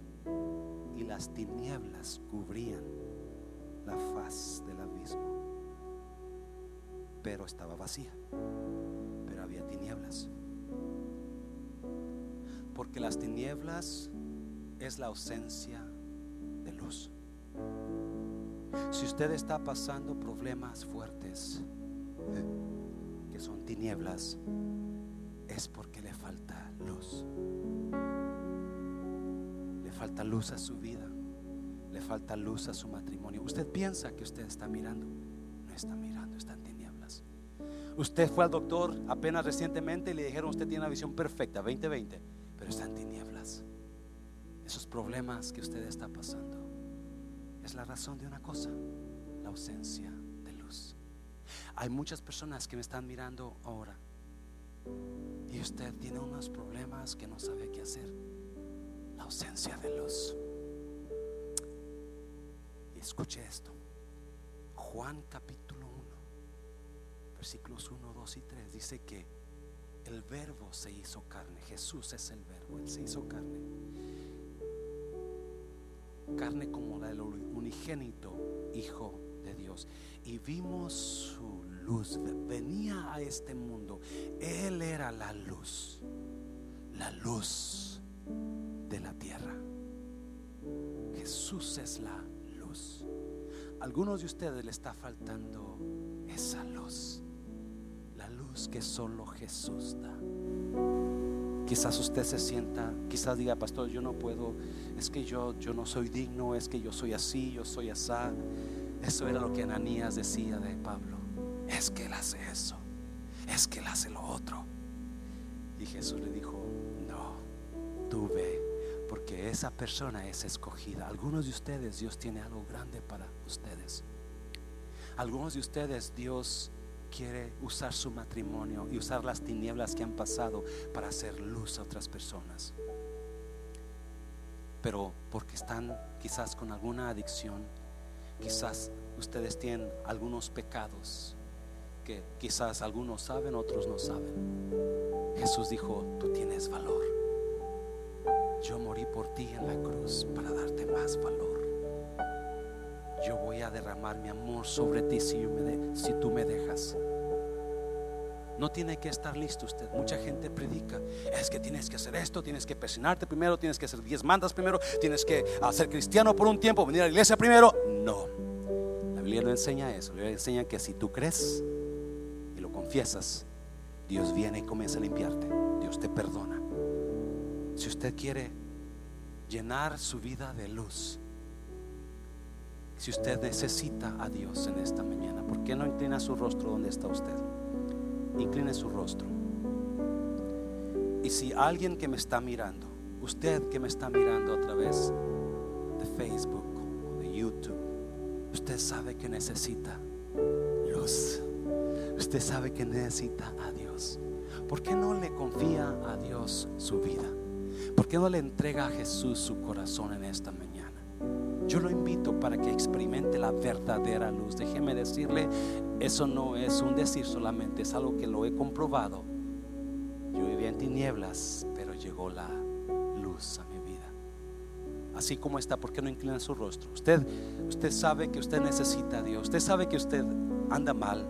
y las tinieblas cubrían la faz del abismo. Pero estaba vacía, pero había tinieblas porque las tinieblas es la ausencia de luz. Si usted está pasando problemas fuertes, que son tinieblas, es porque le falta luz. Le falta luz a su vida. Le falta luz a su matrimonio. Usted piensa que usted está mirando. No está mirando, está en tinieblas. Usted fue al doctor apenas recientemente y le dijeron usted tiene una visión perfecta, 2020, pero está en tinieblas. Esos problemas que usted está pasando es la razón de una cosa, la ausencia de luz. Hay muchas personas que me están mirando ahora y usted tiene unos problemas que no sabe qué hacer. La ausencia de luz. Y escuche esto. Juan capítulo 1, versículos 1, 2 y 3 dice que el verbo se hizo carne. Jesús es el verbo, Él se hizo carne. Carne como la del unigénito Hijo de Dios. Y vimos su luz. Venía a este mundo. Él era la luz. La luz de la tierra. Jesús es la luz. algunos de ustedes le está faltando esa. Que solo Jesús da. Quizás usted se sienta, quizás diga, pastor, yo no puedo, es que yo, yo no soy digno, es que yo soy así, yo soy asá. Eso era lo que Ananías decía de Pablo. Es que él hace eso, es que él hace lo otro. Y Jesús le dijo, no, tú ve, porque esa persona es escogida. Algunos de ustedes, Dios tiene algo grande para ustedes. Algunos de ustedes, Dios quiere usar su matrimonio y usar las tinieblas que han pasado para hacer luz a otras personas. Pero porque están quizás con alguna adicción, quizás ustedes tienen algunos pecados que quizás algunos saben, otros no saben. Jesús dijo, tú tienes valor. Yo morí por ti en la cruz para darte más valor yo voy a derramar mi amor sobre ti si, tú me dejas. No tiene que estar listo usted. Mucha gente predica. Es que tienes que hacer esto, tienes que presionarte primero, tienes que hacer diez mandas primero, tienes que ser cristiano por un tiempo, venir a la iglesia primero. No. La Biblia no enseña eso. La Biblia enseña que si tú crees y lo confiesas, Dios viene y comienza a limpiarte. Dios te perdona. Si usted quiere llenar su vida de luz, si usted necesita a Dios en esta mañana, ¿por qué no inclina su rostro donde está usted? Incline su rostro. Y si alguien que me está mirando, usted que me está mirando a través de Facebook o de YouTube, usted sabe que necesita luz. Usted sabe que necesita a Dios. ¿Por qué no le confía a Dios su vida? ¿Por qué no le entrega a Jesús su corazón en esta mañana? Yo lo invito para que experimente la verdadera luz. Déjeme decirle, eso no es un decir solamente, es algo que lo he comprobado. Yo vivía en tinieblas, pero llegó la luz a mi vida. Así como está, ¿por qué no inclina su rostro? Usted, usted sabe que usted necesita a Dios. Usted sabe que usted anda mal.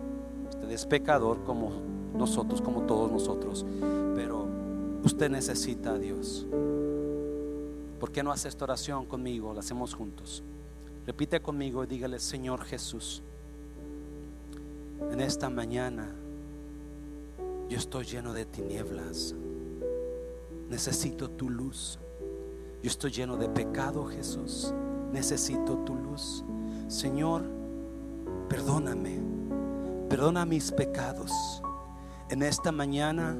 Usted es pecador como nosotros, como todos nosotros. Pero usted necesita a Dios. ¿Por qué no hace esta oración conmigo? La hacemos juntos. Repite conmigo y dígale, Señor Jesús, en esta mañana yo estoy lleno de tinieblas. Necesito tu luz. Yo estoy lleno de pecado, Jesús. Necesito tu luz. Señor, perdóname. Perdona mis pecados. En esta mañana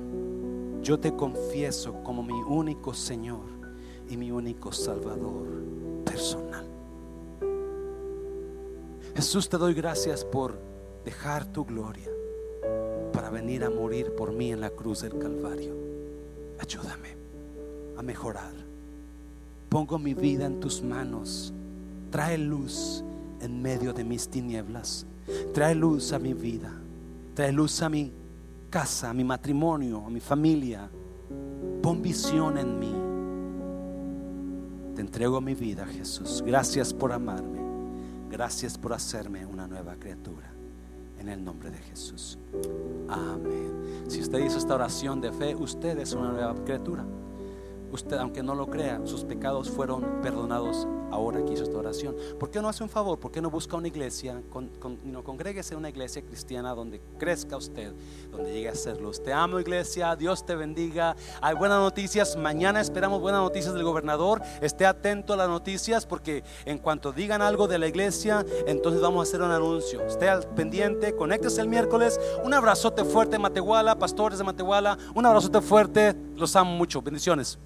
yo te confieso como mi único Señor y mi único Salvador personal. Jesús, te doy gracias por dejar tu gloria para venir a morir por mí en la cruz del Calvario. Ayúdame a mejorar. Pongo mi vida en tus manos. Trae luz en medio de mis tinieblas. Trae luz a mi vida. Trae luz a mi casa, a mi matrimonio, a mi familia. Pon visión en mí. Te entrego mi vida, Jesús. Gracias por amarme. Gracias por hacerme una nueva criatura. En el nombre de Jesús. Amén. Si usted hizo esta oración de fe, usted es una nueva criatura. Usted, aunque no lo crea, sus pecados fueron perdonados ahora que hizo esta oración. ¿Por qué no hace un favor? ¿Por qué no busca una iglesia? No, congréguese en una iglesia cristiana donde crezca usted, donde llegue a serlo. Te amo iglesia, Dios te bendiga. Hay buenas noticias. Mañana esperamos buenas noticias del gobernador. Esté atento a las noticias porque en cuanto digan algo de la iglesia, entonces vamos a hacer un anuncio. Esté al pendiente, conéctese el miércoles. Un abrazote fuerte Matehuala, pastores de Matehuala. Un abrazote fuerte. Los amo mucho. Bendiciones.